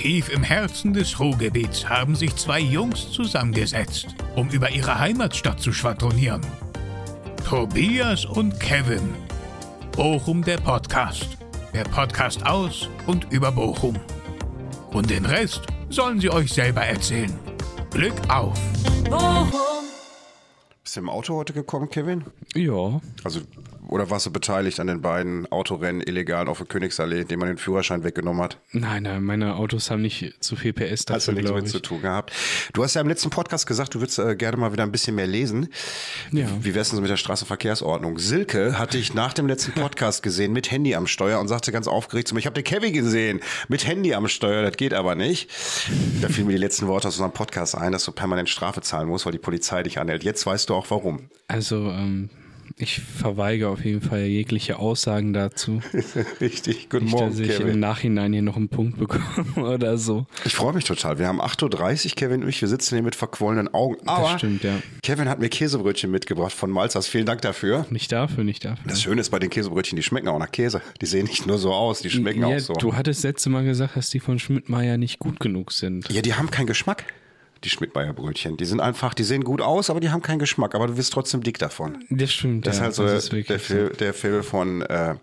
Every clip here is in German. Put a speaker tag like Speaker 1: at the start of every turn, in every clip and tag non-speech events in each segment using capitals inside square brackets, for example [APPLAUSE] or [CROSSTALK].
Speaker 1: Tief im Herzen des Ruhrgebiets haben sich zwei Jungs zusammengesetzt, um über ihre Heimatstadt zu schwadronieren. Tobias und Kevin. Bochum der Podcast. Der Podcast aus und über Bochum. Und den Rest sollen sie euch selber erzählen. Glück auf!
Speaker 2: Bist du im Auto heute gekommen, Kevin?
Speaker 3: Ja,
Speaker 2: Also, oder warst du beteiligt an den beiden Autorennen illegalen auf der Königsallee, dem man den Führerschein weggenommen hat?
Speaker 3: nein, nein, meine Autos haben nicht zu viel PS
Speaker 2: Hast du
Speaker 3: dafür,
Speaker 2: nichts mit
Speaker 3: ich.
Speaker 2: zu tun gehabt. Du hast ja im letzten Podcast gesagt, du würdest äh, gerne mal wieder ein bisschen mehr lesen.
Speaker 3: Ja.
Speaker 2: Wie wär's denn so mit der Straßenverkehrsordnung? Silke hatte ich nach dem letzten [LAUGHS] Podcast gesehen mit Handy am Steuer und sagte ganz aufgeregt zu mir, ich habe den Kevin gesehen mit Handy am Steuer, das geht aber nicht. Da fielen mir die letzten Worte aus unserem Podcast ein, dass du permanent Strafe zahlen musst, weil die Polizei dich anhält. Jetzt weißt du auch warum.
Speaker 3: Also, ähm, ich verweigere auf jeden Fall jegliche Aussagen dazu. [LAUGHS]
Speaker 2: Richtig, guten
Speaker 3: Nicht,
Speaker 2: Morgen,
Speaker 3: dass ich
Speaker 2: Kevin.
Speaker 3: im Nachhinein hier noch einen Punkt bekomme [LAUGHS] oder so.
Speaker 2: Ich freue mich total. Wir haben 8.30 Uhr, Kevin und ich. Wir sitzen hier mit verquollenen Augen. Aber
Speaker 3: stimmt, ja.
Speaker 2: Kevin hat mir Käsebrötchen mitgebracht von Malzers. Vielen Dank dafür.
Speaker 3: Nicht dafür, nicht dafür.
Speaker 2: Das Schöne ist bei den Käsebrötchen, die schmecken auch nach Käse. Die sehen nicht nur so aus, die schmecken
Speaker 3: ja,
Speaker 2: auch so.
Speaker 3: Du hattest letzte Mal gesagt, dass die von Schmidt-Meyer nicht gut genug sind.
Speaker 2: Ja, die haben keinen Geschmack, die Schmidtmeier Brötchen. Die sind einfach, die sehen gut aus, aber die haben keinen Geschmack. Aber du wirst trotzdem dick davon.
Speaker 3: Das stimmt.
Speaker 2: Das
Speaker 3: ja,
Speaker 2: ist halt so der,
Speaker 3: ist
Speaker 2: der,
Speaker 3: so.
Speaker 2: Film, der Film von, äh,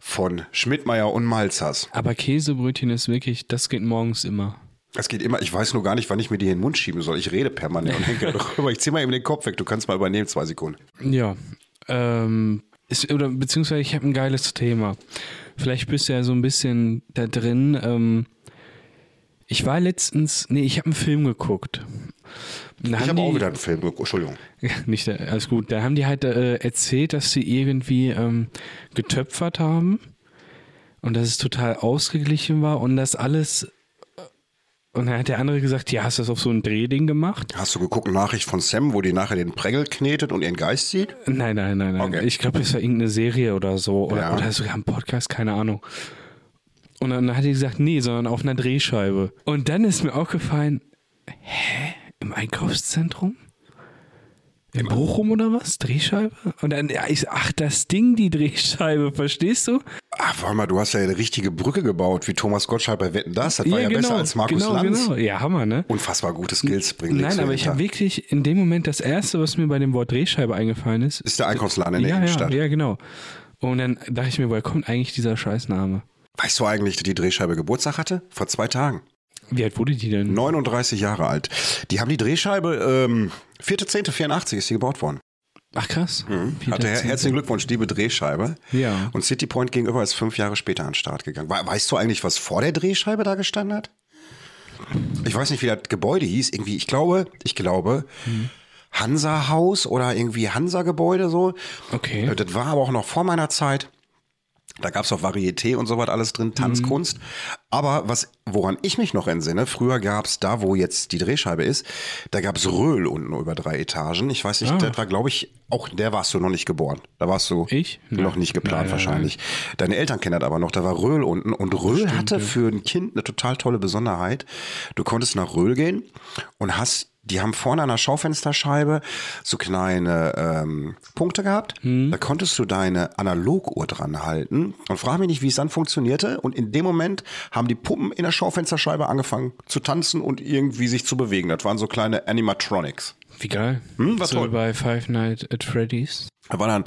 Speaker 2: von Schmidtmeier und Malzers.
Speaker 3: Aber Käsebrötchen ist wirklich, das geht morgens immer.
Speaker 2: Es geht immer, ich weiß nur gar nicht, wann ich mir die in den Mund schieben soll. Ich rede permanent und hänge [LAUGHS] darüber. Ich zieh mal eben den Kopf weg. Du kannst mal übernehmen, zwei Sekunden.
Speaker 3: Ja. Ähm, ist, oder beziehungsweise ich habe ein geiles Thema. Vielleicht bist du ja so ein bisschen da drin. Ähm, ich war letztens, nee, ich habe einen Film geguckt. Da
Speaker 2: Ich habe auch wieder einen Film geguckt. Entschuldigung. [LAUGHS]
Speaker 3: Nicht, äh, alles gut. Da haben die halt äh, erzählt, dass sie irgendwie ähm, getöpfert haben und dass es total ausgeglichen war und dass alles. äh, Und dann hat der andere gesagt, ja, hast du das auf so ein Drehding gemacht?
Speaker 2: Hast du geguckt, Nachricht von Sam, wo die nachher den Prängel knetet und ihren Geist sieht?
Speaker 3: Nein, nein, nein, nein.
Speaker 2: Okay.
Speaker 3: Ich glaube, das war irgendeine Serie oder so. Oder,
Speaker 2: Ja.
Speaker 3: oder sogar ein Podcast, keine Ahnung. Und dann hat die gesagt, nee, sondern auf einer Drehscheibe. Und dann ist mir aufgefallen, hä? Im Einkaufszentrum? In Bochum oder was? Drehscheibe? Und dann, ja, ich, ach, das Ding, die Drehscheibe, verstehst du?
Speaker 2: Ach, warte mal, du hast ja eine richtige Brücke gebaut, wie Thomas Gottschalk bei Wetten, das. Das war ja besser als Markus
Speaker 3: genau,
Speaker 2: Lanz.
Speaker 3: Genau. Ja, Hammer, ne?
Speaker 2: Unfassbar gute Skills bringen
Speaker 3: Nein, aber ich habe wirklich in dem Moment das erste, was mir bei dem Wort Drehscheibe eingefallen ist,
Speaker 2: Ist der Einkaufsladen in der
Speaker 3: ja,
Speaker 2: Innenstadt.
Speaker 3: ja, ja, genau. Und dann dachte ich mir, woher kommt eigentlich dieser Scheißname?
Speaker 2: Weißt du eigentlich, dass die Drehscheibe Geburtstag hatte? Vor zwei Tagen.
Speaker 3: Wie alt wurde die denn?
Speaker 2: 39 Jahre alt. Die haben die Drehscheibe, ähm, 4.10.84 ist sie gebaut worden.
Speaker 3: Ach krass. Peter
Speaker 2: Hatte herzlichen Glückwunsch, liebe Drehscheibe.
Speaker 3: Ja.
Speaker 2: Und City Point gegenüber ist fünf Jahre später an den Start gegangen. We- Weißt du eigentlich, was vor der Drehscheibe da gestanden hat? Ich weiß nicht, wie das Gebäude hieß. Irgendwie, ich glaube, ich glaube, Hansa-Haus oder irgendwie Hansa-Gebäude so.
Speaker 3: Okay.
Speaker 2: Äh, Das war aber auch noch vor meiner Zeit. Da gab's auch Varieté und so was alles drin, Tanzkunst. Aber was, woran ich mich noch entsinne, früher gab's da, wo jetzt die Drehscheibe ist, da gab's Röhl unten über drei Etagen. Ich weiß nicht,
Speaker 3: Ah.
Speaker 2: das war, glaube ich, auch der warst du noch nicht geboren. Da warst du
Speaker 3: Ich?
Speaker 2: noch
Speaker 3: Nein.
Speaker 2: nicht geplant
Speaker 3: Nein, nein,
Speaker 2: wahrscheinlich. Deine Eltern kennen das aber noch, da war Röhl unten. Und Röhl hatte für ein Kind eine total tolle Besonderheit. Du konntest nach Röhl gehen und hast die haben vorne an der Schaufensterscheibe so kleine ähm, Punkte gehabt. Da konntest du deine Analoguhr dran halten und frag mich nicht, wie es dann funktionierte. Und in dem Moment haben die Puppen in der Schaufensterscheibe angefangen zu tanzen und irgendwie sich zu bewegen. Das waren so kleine Animatronics.
Speaker 3: Wie geil.
Speaker 2: Hm, war
Speaker 3: so
Speaker 2: toll.
Speaker 3: bei Five Nights at Freddy's.
Speaker 2: Da war dann,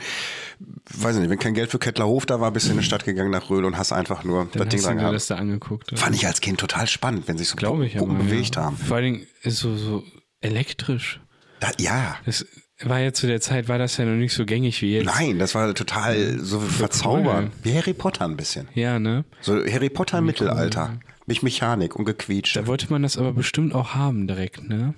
Speaker 2: weiß ich nicht, wenn kein Geld für Kettlerhof da war, bist du in die Stadt gegangen nach Röhl und hast einfach nur
Speaker 3: Dann
Speaker 2: das Ding dran gehabt.
Speaker 3: das da angeguckt. oder?
Speaker 2: Fand ich als Kind total spannend, wenn sich so
Speaker 3: Glaube ich
Speaker 2: Puppen
Speaker 3: aber,
Speaker 2: bewegt
Speaker 3: ja.
Speaker 2: haben.
Speaker 3: Vor allen Dingen ist so, so elektrisch.
Speaker 2: Da, ja.
Speaker 3: Das war ja zu der Zeit, war das ja noch nicht so gängig wie jetzt.
Speaker 2: Nein, das war total so verzaubernd. Wie Harry Potter ein bisschen.
Speaker 3: Ja, ne?
Speaker 2: So Harry Potter im Mittelalter. Mich Mechanik und gequietscht.
Speaker 3: Da wollte man das aber bestimmt auch haben direkt, ne?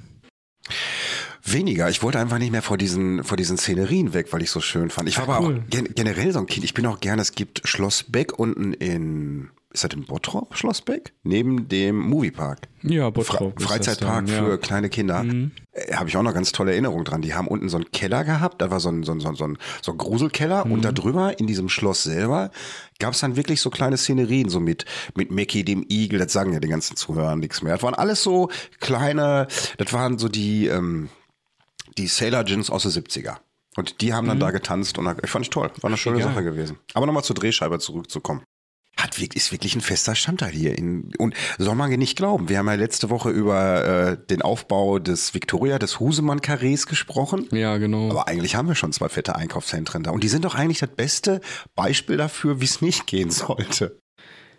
Speaker 2: Weniger. Ich wollte einfach nicht mehr vor diesen, vor diesen Szenerien weg, weil ich so schön fand. Ich war
Speaker 3: Ach,
Speaker 2: aber
Speaker 3: cool.
Speaker 2: auch gen generell so ein Kind. Ich bin auch gerne, es gibt Schloss Beck unten in, ist das in Bottrop, Schloss Beck? Neben dem Moviepark.
Speaker 3: Ja,
Speaker 2: Fre
Speaker 3: Bottrop. ist
Speaker 2: Freizeitpark
Speaker 3: dann,
Speaker 2: für
Speaker 3: ja.
Speaker 2: kleine Kinder. Äh, Habe ich auch noch ganz tolle Erinnerungen dran. Die haben unten so einen Keller gehabt, da war so ein, so ein, so ein, so ein, Gruselkeller und da drüber in diesem Schloss selber gab es dann wirklich so kleine Szenerien, so mit, mit Mickey, dem Igel, das sagen ja die ganzen Zuhörer nichts mehr. Das waren alles so kleine, das waren so die, ähm, die Sailor Gins aus den 70er. Und die haben dann da getanzt und ich fand ich toll. War eine schöne
Speaker 3: Geil.
Speaker 2: Sache gewesen. Aber nochmal zur Drehscheibe zurückzukommen. Hat, ist wirklich ein fester Standteil hier. In, und soll man nicht glauben, wir haben ja letzte Woche über äh, den Aufbau des Victoria, des Husemann-Karrees gesprochen.
Speaker 3: Ja, genau.
Speaker 2: Aber eigentlich haben wir schon zwei fette Einkaufszentren da. Und die sind doch eigentlich das beste Beispiel dafür, wie es nicht gehen sollte.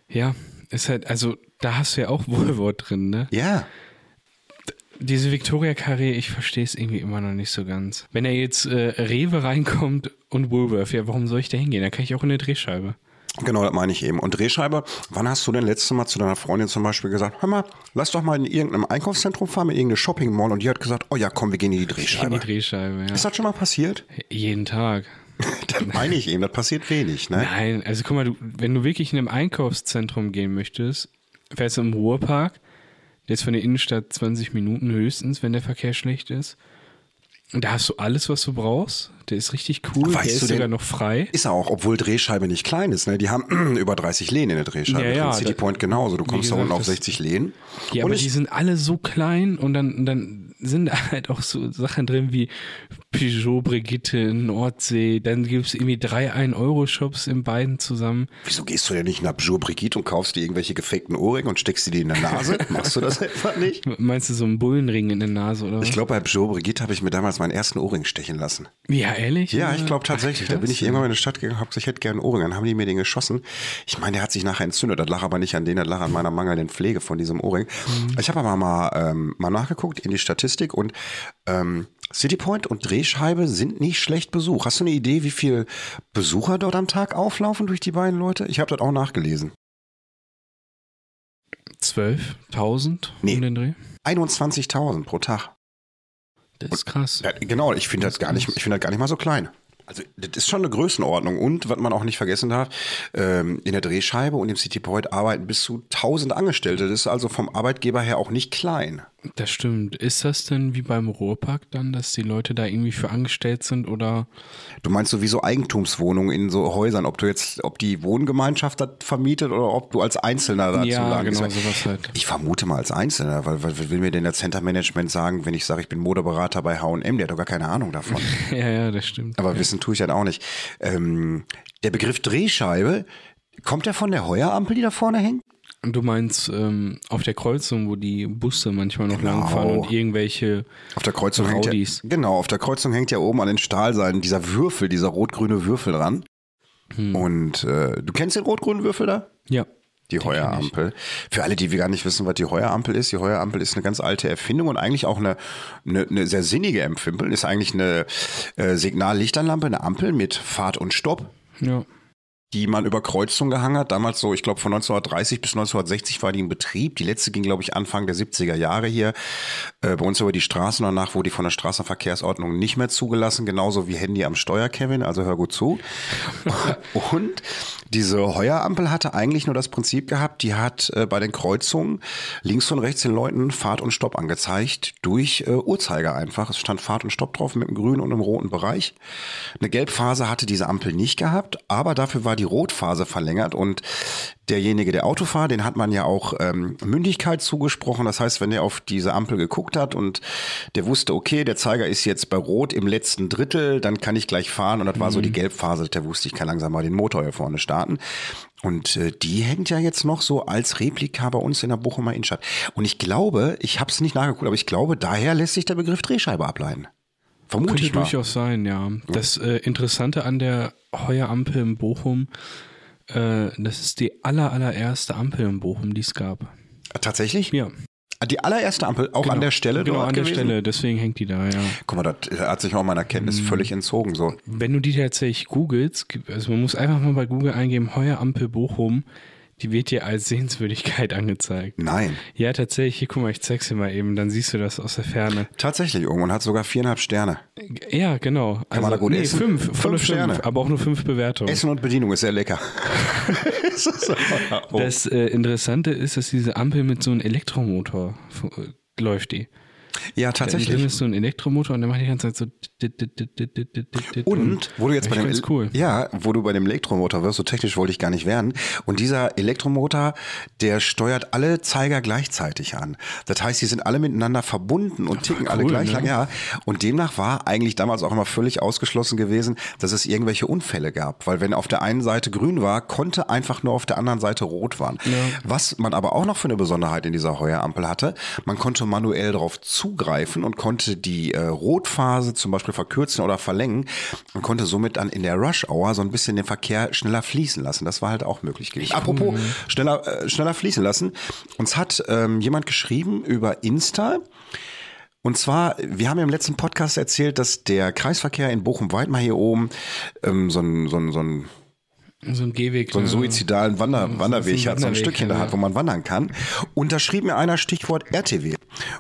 Speaker 3: ja, ist halt, also da hast du ja auch [LAUGHS] Wohlwort drin, ne?
Speaker 2: Ja.
Speaker 3: Diese Victoria Carré, ich verstehe es irgendwie immer noch nicht so ganz. Wenn er jetzt äh, Rewe reinkommt und Woolworth, ja, warum soll ich da hingehen? Da kann ich auch in eine Drehscheibe.
Speaker 2: Genau, das meine ich eben. Und Drehscheibe, wann hast du denn letztes Mal zu deiner Freundin zum Beispiel gesagt, hör mal, lass doch mal in irgendeinem Einkaufszentrum fahren, in irgendeine Shopping Mall und die hat gesagt, oh ja, komm, wir gehen in die
Speaker 3: In
Speaker 2: Drehscheibe.
Speaker 3: die Drehscheibe, ja.
Speaker 2: Ist das schon mal passiert?
Speaker 3: Jeden Tag. [LAUGHS]
Speaker 2: Das meine ich eben, das passiert wenig, ne?
Speaker 3: Nein, also guck mal, du, wenn du wirklich in einem Einkaufszentrum gehen möchtest, fährst du im Ruhrpark, der ist von der Innenstadt 20 Minuten höchstens, wenn der Verkehr schlecht ist. Und da hast du alles, was du brauchst. Der ist richtig cool,
Speaker 2: Weißt
Speaker 3: der ist
Speaker 2: du denn-
Speaker 3: sogar noch frei.
Speaker 2: Ist er auch, obwohl Drehscheibe nicht klein ist, ne? Die haben [CLEARS THROAT] über 30 Lehnen in der Drehscheibe.
Speaker 3: Ja, ja,
Speaker 2: City Point genauso. Du kommst da unten auf
Speaker 3: das-
Speaker 2: 60 Lehnen.
Speaker 3: Ja,
Speaker 2: und
Speaker 3: aber die sind alle so klein und dann, dann sind da [LAUGHS] halt auch so Sachen drin wie Peugeot, Brigitte, Nordsee. Dann gibt es irgendwie drei 1-Euro-Shops in beiden zusammen.
Speaker 2: wieso gehst du denn nicht nach Jour Brigitte und kaufst dir irgendwelche gefakten Ohrringe und steckst dir die in der Nase? [LAUGHS] Machst du das etwa nicht?
Speaker 3: Meinst du so einen Bullenring in der Nase oder was?
Speaker 2: Ich glaube, bei Jour Brigitte habe ich mir damals meinen ersten Ohrring stechen lassen.
Speaker 3: ja, ehrlich?
Speaker 2: Ja, ich glaube tatsächlich.
Speaker 3: Ach,
Speaker 2: da bin ich irgendwann in die Stadt gegangen, hab gesagt, ich hätte gerne einen Ohrring. Dann haben die mir den geschossen. Ich meine, der hat sich nachher entzündet. Das lag aber nicht an denen, das lag an meiner mangelnden Pflege von diesem Ohrring.
Speaker 3: Mhm.
Speaker 2: Ich habe aber mal, ähm, mal nachgeguckt in die Statistik und ähm, City Point und Drehscheibe sind nicht schlecht besucht. Hast du eine Idee, wie viel Besucher dort am Tag auflaufen durch die beiden Leute? Ich habe das auch nachgelesen.
Speaker 3: 12.000
Speaker 2: Nee.
Speaker 3: um den Dreh?
Speaker 2: 21.000 pro Tag.
Speaker 3: Das ist krass.
Speaker 2: Ja, genau, ich finde das gar nicht, ich finde das gar nicht mal so klein. Also das ist schon eine Größenordnung und was man auch nicht vergessen darf, ähm, in der Drehscheibe und im City Point arbeiten bis zu 1000 Angestellte. Das ist also vom Arbeitgeber her auch nicht klein.
Speaker 3: Das stimmt. Ist das denn wie beim Ruhrpark dann, dass die Leute da irgendwie für angestellt sind oder?
Speaker 2: Du meinst sowieso Eigentumswohnungen in so Häusern, ob du jetzt, ob die Wohngemeinschaft das vermietet oder ob du als Einzelner dazu
Speaker 3: ja,
Speaker 2: lang
Speaker 3: genau, sowas halt.
Speaker 2: Ich vermute mal als Einzelner, weil was will mir denn der Center Management sagen, wenn ich sage, ich bin Modeberater bei H&M, der hat doch gar keine Ahnung davon. [LAUGHS]
Speaker 3: Ja, ja, das stimmt.
Speaker 2: Aber wissen tue ich dann auch nicht. Ähm, der Begriff Drehscheibe, kommt der von der Heuerampel, die da vorne hängt?
Speaker 3: Und du meinst auf auf der Kreuzung, wo die Busse manchmal noch
Speaker 2: Genau.
Speaker 3: langfahren und irgendwelche
Speaker 2: Auf der Kreuzung hängt ja, genau, auf der Kreuzung hängt ja oben an den Stahlseilen dieser Würfel, dieser rot-grüne Würfel dran.
Speaker 3: Hm.
Speaker 2: Und äh, du kennst den rot-grünen Würfel da?
Speaker 3: Ja.
Speaker 2: Die Heuerampel. Für alle, die gar nicht wissen, was die Heuerampel ist, die Heuerampel ist eine ganz alte Erfindung und eigentlich auch eine, eine, eine sehr sinnige Empfimpel. Ist eigentlich eine äh, Signallichternlampe, eine Ampel mit Fahrt und Stopp.
Speaker 3: Ja.
Speaker 2: Die man über Kreuzung gehangen hat. Damals so, ich glaube von 1930 bis 1960 war die in Betrieb. Die letzte ging, glaube ich, Anfang der 70er Jahre hier äh, bei uns über die Straße. Und danach wurde die von der Straßenverkehrsordnung nicht mehr zugelassen. Genauso wie Handy am Steuer, Kevin. Also hör gut zu. [LAUGHS] Und diese Heuerampel hatte eigentlich nur das Prinzip gehabt, die hat äh, bei den Kreuzungen links und rechts den Leuten Fahrt und Stopp angezeigt durch äh, Uhrzeiger einfach. Es stand Fahrt und Stopp drauf mit einem grünen und einem roten Bereich. Eine Gelbphase hatte diese Ampel nicht gehabt, aber dafür war die Rotphase verlängert und derjenige, der Autofahrer, den hat man ja auch ähm, Mündigkeit zugesprochen. Das heißt, wenn er auf diese Ampel geguckt hat und der wusste, okay, der Zeiger ist jetzt bei Rot im letzten Drittel, dann kann ich gleich fahren. Und das war so die Gelbphase, der wusste, ich kann langsam mal den Motor hier vorne starten. Und äh, die hängt ja jetzt noch so als Replika bei uns in der Bochumer Innenstadt. Und ich glaube, ich habe es nicht nachgeguckt, aber ich glaube, daher lässt sich der Begriff Drehscheibe ableiten. Vermute
Speaker 3: Könnte
Speaker 2: ich mal.
Speaker 3: durchaus sein, ja. Das äh, Interessante an der Heuerampel in Bochum, äh, das ist die aller, allererste Ampel in Bochum, die es gab.
Speaker 2: Tatsächlich?
Speaker 3: Ja.
Speaker 2: Die allererste Ampel, auch an der Stelle
Speaker 3: Genau, an der
Speaker 2: gewesen?
Speaker 3: Stelle, deswegen hängt die da, ja.
Speaker 2: Guck mal, das hat sich auch meiner Kenntnis völlig entzogen. So.
Speaker 3: Wenn du die tatsächlich googelst, also man muss einfach mal bei Google eingeben, Heuerampel Bochum, die wird dir als Sehenswürdigkeit [LAUGHS] angezeigt.
Speaker 2: Nein.
Speaker 3: Ja, tatsächlich, hier, guck mal, ich zeig's dir mal eben, dann siehst du das aus der Ferne.
Speaker 2: Tatsächlich, irgendwann hat sogar viereinhalb Sterne.
Speaker 3: Ja, genau.
Speaker 2: Kann man da gut
Speaker 3: nee,
Speaker 2: essen?
Speaker 3: fünf,
Speaker 2: Fünf
Speaker 3: volle
Speaker 2: Sterne.
Speaker 3: fünf, aber auch nur fünf Bewertungen.
Speaker 2: Essen und Bedienung ist sehr lecker. [LAUGHS] Das oh.
Speaker 3: Das äh, Interessante ist, dass diese Ampel mit so einem Elektromotor äh, läuft die.
Speaker 2: Ja,
Speaker 3: Da drin
Speaker 2: tatsächlich.
Speaker 3: ist so ein Elektromotor und der macht die ganze Zeit so.
Speaker 2: Und wo du jetzt bei dem
Speaker 3: cool.
Speaker 2: ja, wo du bei dem Elektromotor wirst, so technisch wollte ich gar nicht werden. Und dieser Elektromotor, der steuert alle Zeiger gleichzeitig an. Das heißt, die sind alle miteinander verbunden und ticken alle
Speaker 3: cool,
Speaker 2: gleich
Speaker 3: ne?
Speaker 2: lang. Ja. Und demnach war eigentlich damals auch immer völlig ausgeschlossen gewesen, dass es irgendwelche Unfälle gab, weil wenn auf der einen Seite grün war, konnte einfach nur auf der anderen Seite rot waren. Was man aber auch noch für eine Besonderheit in dieser Heuerampel hatte, man konnte manuell darauf zugreifen und konnte die äh, Rotphase zum Beispiel verkürzen oder verlängern und konnte somit dann in der Rush-Hour so ein bisschen den Verkehr schneller fließen lassen. Das war halt auch möglich gewesen. Apropos schneller, äh, schneller fließen lassen. Uns hat ähm, jemand geschrieben über Insta, und zwar, wir haben ja im letzten Podcast erzählt, dass der Kreisverkehr in Bochum-Weidmar hier oben ähm, so ein, so ein, so ein
Speaker 3: So ein Gehweg.
Speaker 2: so einen
Speaker 3: ne?
Speaker 2: suizidalen Wander, Wanderweg
Speaker 3: ein
Speaker 2: hat, so ein Stückchen da hat, wo man wandern kann. Und da schrieb mir einer Stichwort RTW.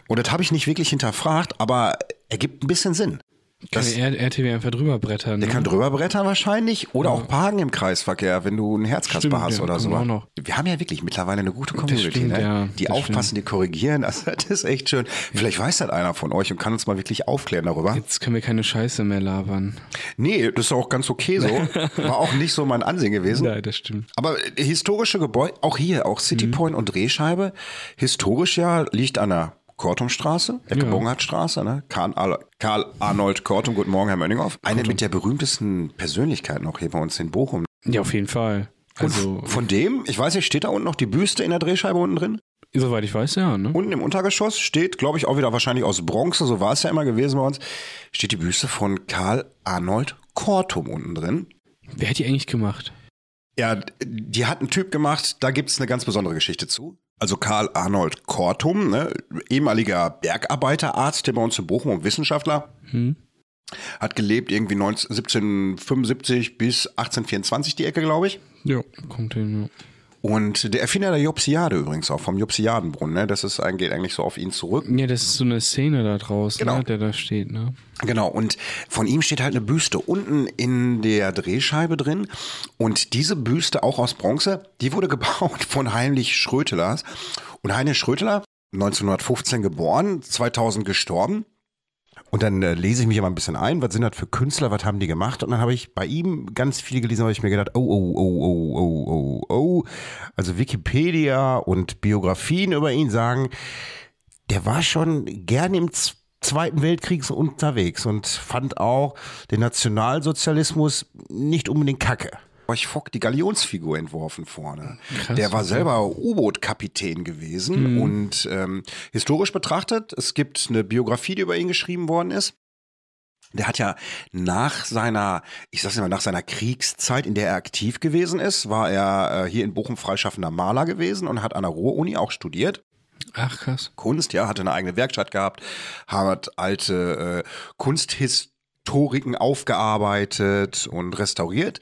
Speaker 2: Und das habe ich nicht wirklich hinterfragt, aber ergibt ein bisschen Sinn.
Speaker 3: Kann
Speaker 2: Das,
Speaker 3: der R- RTW einfach drüber brettern.
Speaker 2: der
Speaker 3: ne?
Speaker 2: kann drüber brettern wahrscheinlich oder auch parken im Kreisverkehr, wenn du einen Herzkasper
Speaker 3: Stimmt,
Speaker 2: hast
Speaker 3: ja,
Speaker 2: oder
Speaker 3: kann
Speaker 2: so.
Speaker 3: noch.
Speaker 2: Wir haben ja wirklich mittlerweile eine gute Community,
Speaker 3: stimmt,
Speaker 2: ne?
Speaker 3: ja,
Speaker 2: die aufpassen, die korrigieren. Also, [LAUGHS] das ist echt schön. Vielleicht weiß das einer von euch und kann uns mal wirklich aufklären darüber.
Speaker 3: Jetzt können wir keine Scheiße mehr labern.
Speaker 2: Nee, das ist auch ganz okay so. [LAUGHS] War auch nicht so mein Ansehen gewesen.
Speaker 3: Ja, das stimmt.
Speaker 2: Aber äh, historische Gebäude, auch hier, auch City Point und Drehscheibe, historisch ja liegt an der Kortumstraße, Ecke
Speaker 3: Ja.
Speaker 2: Bongartstraße, ne? Karl, Ar- Karl Arnold Kortum, guten Morgen, Herr Mönninghoff. Eine mit der berühmtesten Persönlichkeiten auch hier bei uns in Bochum.
Speaker 3: Ja, auf jeden Fall. Also,
Speaker 2: Und von dem, ich weiß nicht, steht da unten noch die Büste in der Drehscheibe unten drin?
Speaker 3: soweit ich weiß, ja, ne?
Speaker 2: Unten im Untergeschoss steht, glaube ich, auch wieder wahrscheinlich aus Bronze, so war es ja immer gewesen bei uns, steht die Büste von Karl Arnold Kortum unten drin.
Speaker 3: Wer hat die eigentlich gemacht?
Speaker 2: Ja, die hat einen Typ gemacht, da gibt's eine ganz besondere Geschichte zu. Also Karl Arnold Kortum, ne, ehemaliger Bergarbeiterarzt, der bei uns in Bochum und Wissenschaftler, hat gelebt irgendwie 19, 1775 bis 1824 die Ecke, glaube ich.
Speaker 3: Ja. Kommt hin, ja.
Speaker 2: Und der Erfinder der Jopsiade übrigens auch, vom Jopsiadenbrunnen, ne, das ist, geht eigentlich so auf ihn zurück.
Speaker 3: Ja, das ist so eine Szene da draußen,
Speaker 2: Genau.
Speaker 3: ne, der da steht, ne?
Speaker 2: Genau, und von ihm steht halt eine Büste unten in der Drehscheibe drin. Und diese Büste, auch aus Bronze, die wurde [LAUGHS] gebaut von Heinrich Schrötelers. Und Heinrich Schröteler, 1915 geboren, 2000 gestorben. Und dann äh, lese ich mich immer ein bisschen ein, was sind das für Künstler, was haben die gemacht? Und dann habe ich bei ihm ganz viel gelesen, weil ich mir gedacht, oh, oh, oh, oh, oh, oh, oh. Also Wikipedia und Biografien über ihn sagen, der war schon gern im Zweiten Weltkrieg so unterwegs und fand auch den Nationalsozialismus nicht unbedingt kacke. Euch Fock die Galionsfigur entworfen vorne.
Speaker 3: Krass,
Speaker 2: der war selber U-Boot-Kapitän gewesen und ähm, historisch betrachtet, es gibt eine Biografie, die über ihn geschrieben worden ist. Der hat ja nach seiner, ich sag's immer, nach seiner Kriegszeit, in der er aktiv gewesen ist, war er äh, hier in Bochum freischaffender Maler gewesen und hat an der Ruhr-Uni auch studiert.
Speaker 3: Ach, krass.
Speaker 2: Kunst, ja, hatte eine eigene Werkstatt gehabt, hat alte äh, Kunsthistoriken aufgearbeitet und restauriert.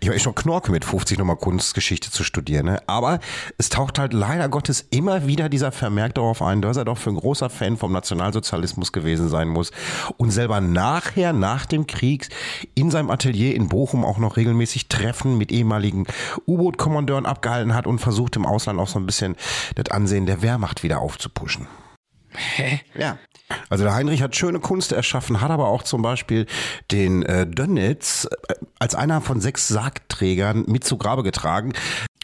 Speaker 2: Ich war echt schon Knorke mit 50 nochmal Kunstgeschichte zu studieren, ne? aber es taucht halt leider Gottes immer wieder dieser Vermerk darauf ein, dass er doch für ein großer Fan vom Nationalsozialismus gewesen sein muss und selber nachher, nach dem Krieg, in seinem Atelier in Bochum auch noch regelmäßig Treffen mit ehemaligen U-Boot-Kommandeuren abgehalten hat und versucht im Ausland auch so ein bisschen das Ansehen der Wehrmacht wieder aufzupuschen.
Speaker 3: Hä?
Speaker 2: Ja. Also der Heinrich hat schöne Kunst erschaffen, hat aber auch zum Beispiel den äh, Dönitz äh, als einer von sechs Sargträgern mit zu Grabe getragen.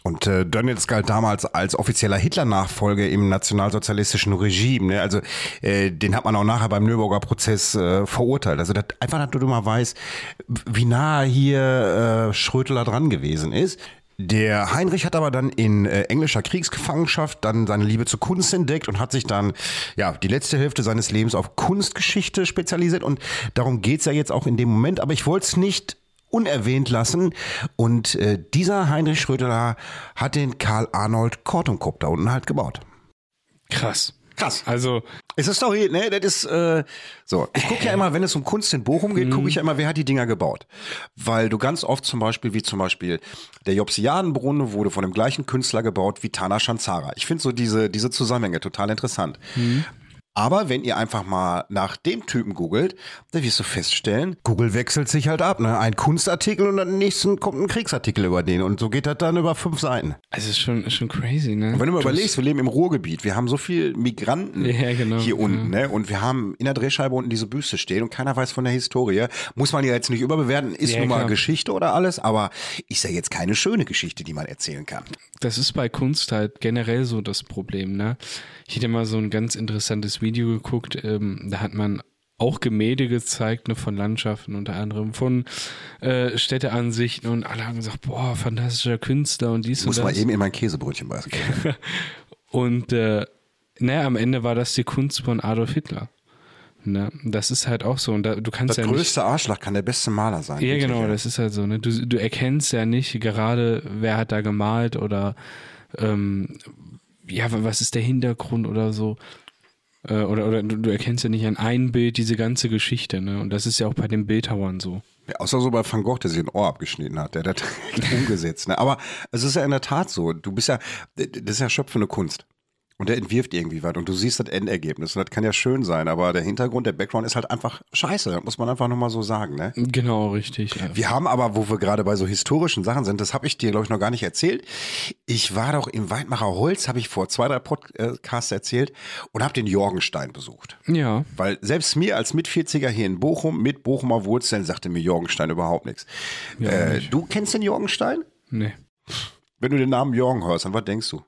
Speaker 2: Und äh, Dönitz galt damals als offizieller Hitler-Nachfolger im nationalsozialistischen Regime. Ne? Also äh, den hat man auch nachher beim Nürnberger Prozess äh, verurteilt. Also das, einfach, dass du mal weißt, wie nah hier äh, Schröteler dran gewesen ist. Der Heinrich hat aber dann in äh, englischer Kriegsgefangenschaft dann seine Liebe zur Kunst entdeckt und hat sich dann ja die letzte Hälfte seines Lebens auf Kunstgeschichte spezialisiert und darum geht's ja jetzt auch in dem Moment. Aber ich wollte es nicht unerwähnt lassen und äh, dieser Heinrich Schrödeler hat den Karl Arnold Kortumkopf da unten halt gebaut.
Speaker 3: Krass.
Speaker 2: Krass.
Speaker 3: Also,
Speaker 2: Es ist Story, ne? Das ist äh, so. Ich gucke ja immer, wenn es um Kunst in Bochum geht, gucke ich ja immer, wer hat die Dinger gebaut. Weil du ganz oft zum Beispiel, wie zum Beispiel der Jopsiadenbrunnen wurde von dem gleichen Künstler gebaut wie Tana Shanzara. Ich finde so diese, diese Zusammenhänge total interessant. Aber wenn ihr einfach mal nach dem Typen googelt, dann wirst du feststellen, Google wechselt sich halt ab. Ne? Ein Kunstartikel und dann nächsten kommt ein Kriegsartikel über den. Und so geht das dann über fünf Seiten.
Speaker 3: Also ist schon, ist schon crazy, ne?
Speaker 2: Und wenn du mal
Speaker 3: Du
Speaker 2: überlegst, wir leben im Ruhrgebiet, wir haben so viel Migranten
Speaker 3: Ja, genau,
Speaker 2: hier unten, ne? Und wir haben in der Drehscheibe unten diese Büste stehen und keiner weiß von der Historie. Muss man ja jetzt nicht überbewerten, ist
Speaker 3: Ja,
Speaker 2: nun mal
Speaker 3: klar.
Speaker 2: Geschichte oder alles, aber ist ja jetzt keine schöne Geschichte, die man erzählen kann.
Speaker 3: Das ist bei Kunst halt generell so das Problem, ne? Ich hätte mal so ein ganz interessantes Video geguckt, ähm, da hat man auch Gemälde gezeigt, ne, von Landschaften unter anderem, von äh, Städteansichten und alle haben gesagt, boah, fantastischer Künstler und dies
Speaker 2: Muss
Speaker 3: und
Speaker 2: mal
Speaker 3: das.
Speaker 2: eben in mein Käsebrötchen beißen. [LAUGHS]
Speaker 3: Und äh, naja, am Ende war das die Kunst von Adolf Hitler. Ne? Das ist halt auch so. Und da, du kannst
Speaker 2: Das
Speaker 3: ja nicht.
Speaker 2: größte Arschloch kann der beste Maler sein.
Speaker 3: Ja, genau, das ist halt so. Ne? Du, du erkennst ja nicht gerade, wer hat da gemalt oder ähm, ja, was ist der Hintergrund oder so. Äh, oder oder du, du erkennst ja nicht an einem Bild diese ganze Geschichte. Ne? Und das ist ja auch bei den Bildhauern so.
Speaker 2: Ja, außer so bei Van Gogh, der sich ein Ohr abgeschnitten hat, der hat das [LAUGHS] umgesetzt. Ne? Aber es ist ja in der Tat so. Du bist ja, das ist ja schöpfende Kunst. Und der entwirft irgendwie was und du siehst das Endergebnis. Und das kann ja schön sein, aber der Hintergrund, der Background ist halt einfach scheiße. Das muss man einfach nochmal so sagen, ne?
Speaker 3: Genau, richtig. Ja.
Speaker 2: Wir haben aber, wo wir gerade bei so historischen Sachen sind, das habe ich dir, glaube ich, noch gar nicht erzählt. Ich war doch im Weidmacher Holz, habe ich vor zwei, drei Podcasts erzählt und habe den Jorgenstein besucht.
Speaker 3: ja.
Speaker 2: Weil selbst mir als Mit-40er hier in Bochum mit Bochumer Wurzeln sagte mir Jorgenstein überhaupt nichts. äh, du kennst den Jorgenstein?
Speaker 3: Nee.
Speaker 2: Wenn du den Namen Jorgen hörst, an was denkst du?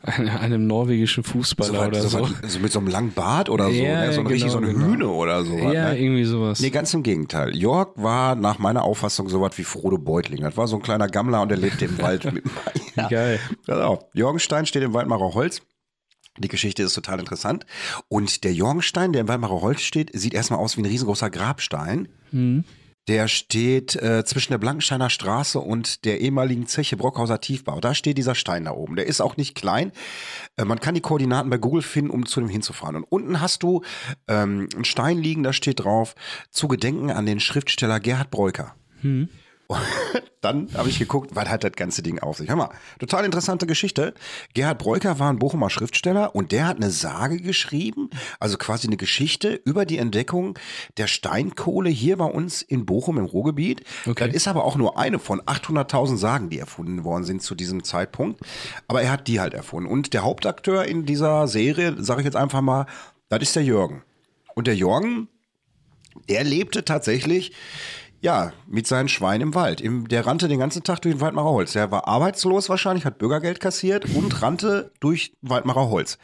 Speaker 3: Einem norwegischen Fußballer
Speaker 2: was-
Speaker 3: oder so.
Speaker 2: so mit so einem langen Bart oder so,
Speaker 3: Ja,
Speaker 2: ne? so
Speaker 3: genau,
Speaker 2: richtig so eine
Speaker 3: genau.
Speaker 2: Hühne oder so.
Speaker 3: ja,
Speaker 2: ne?
Speaker 3: irgendwie sowas.
Speaker 2: Nee, ganz im Gegenteil. Jörg war nach meiner Auffassung so was wie Frodo Beutling. Das war so ein kleiner Gammler und der lebte im Wald. Mit, [LAUGHS] ja.
Speaker 3: Geil.
Speaker 2: Auf. Jorgenstein steht im Waldmacher Holz. Die Geschichte ist total interessant. Und der Jorgenstein, der im Waldmacher Holz steht, sieht erstmal aus wie ein riesengroßer Grabstein. Der steht äh, zwischen der Blankensteiner Straße und der ehemaligen Zeche Brockhauser Tiefbau. Da steht dieser Stein da oben. Der ist auch nicht klein. Äh, man kann die Koordinaten bei Google finden, um zu dem hinzufahren. Und unten hast du ähm, einen Stein liegen, da steht drauf, zu gedenken an den Schriftsteller Gerhard Breuker. [LAUGHS] Dann habe ich geguckt, was hat das ganze Ding auf sich. Hör mal, total interessante Geschichte. Gerhard Breuker war ein Bochumer Schriftsteller und der hat eine Sage geschrieben, also quasi eine Geschichte über die Entdeckung der Steinkohle hier bei uns in Bochum im Ruhrgebiet.
Speaker 3: Okay.
Speaker 2: Das ist aber auch nur eine von 800.000 Sagen, die erfunden worden sind zu diesem Zeitpunkt. Aber er hat die halt erfunden. Und der Hauptakteur in dieser Serie, sage ich jetzt einfach mal, das ist der Jürgen. Und der Jürgen, der lebte tatsächlich ja, mit seinen Schweinen im Wald. Im, der rannte den ganzen Tag durch den Waldmacher Holz. Der war arbeitslos wahrscheinlich, hat Bürgergeld kassiert und [LAUGHS] rannte durch Waldmacher Holz.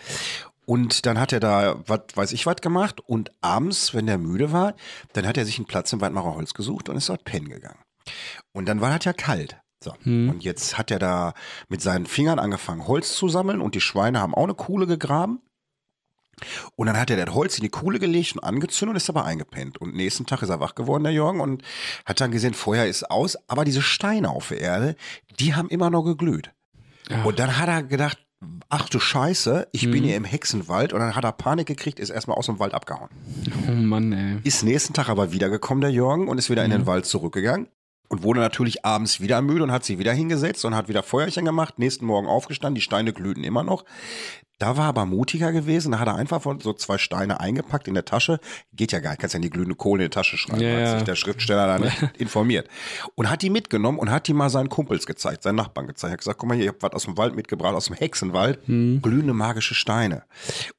Speaker 2: Und dann hat er da, was weiß ich, was gemacht. Und abends, wenn der müde war, dann hat er sich einen Platz im Waldmacher Holz gesucht und ist dort pennen gegangen. Und dann war das ja kalt. So. Und jetzt hat er da mit seinen Fingern angefangen, Holz zu sammeln und die Schweine haben auch eine Kuhle gegraben. Und dann hat er das Holz in die Kuhle gelegt und angezündet und ist aber eingepennt. Und nächsten Tag ist er wach geworden, der Jürgen, und hat dann gesehen, Feuer ist aus, aber diese Steine auf der Erde, die haben immer noch geglüht. Und dann hat er gedacht, ach du Scheiße, ich bin hier im Hexenwald. Und dann hat er Panik gekriegt, ist erstmal aus dem Wald abgehauen.
Speaker 3: Oh Mann, ey.
Speaker 2: Ist nächsten Tag aber wiedergekommen, der Jürgen, und ist wieder in den Wald zurückgegangen. Und wurde natürlich abends wieder müde und hat sich wieder hingesetzt und hat wieder Feuerchen gemacht. Nächsten Morgen aufgestanden, die Steine glühten immer noch. Da war er aber mutiger gewesen. Da hat er einfach so zwei Steine eingepackt in der Tasche. Geht ja gar nicht, kannst ja in die glühende Kohle in die Tasche schreiben,
Speaker 3: Ja,
Speaker 2: hat
Speaker 3: ja.
Speaker 2: sich der Schriftsteller da nicht [LAUGHS] informiert. Und hat die mitgenommen und hat die mal seinen Kumpels gezeigt, seinen Nachbarn gezeigt. Hat gesagt, guck mal hier, ich hab was aus dem Wald mitgebracht, aus dem Hexenwald.
Speaker 3: Hm.
Speaker 2: Glühende magische Steine.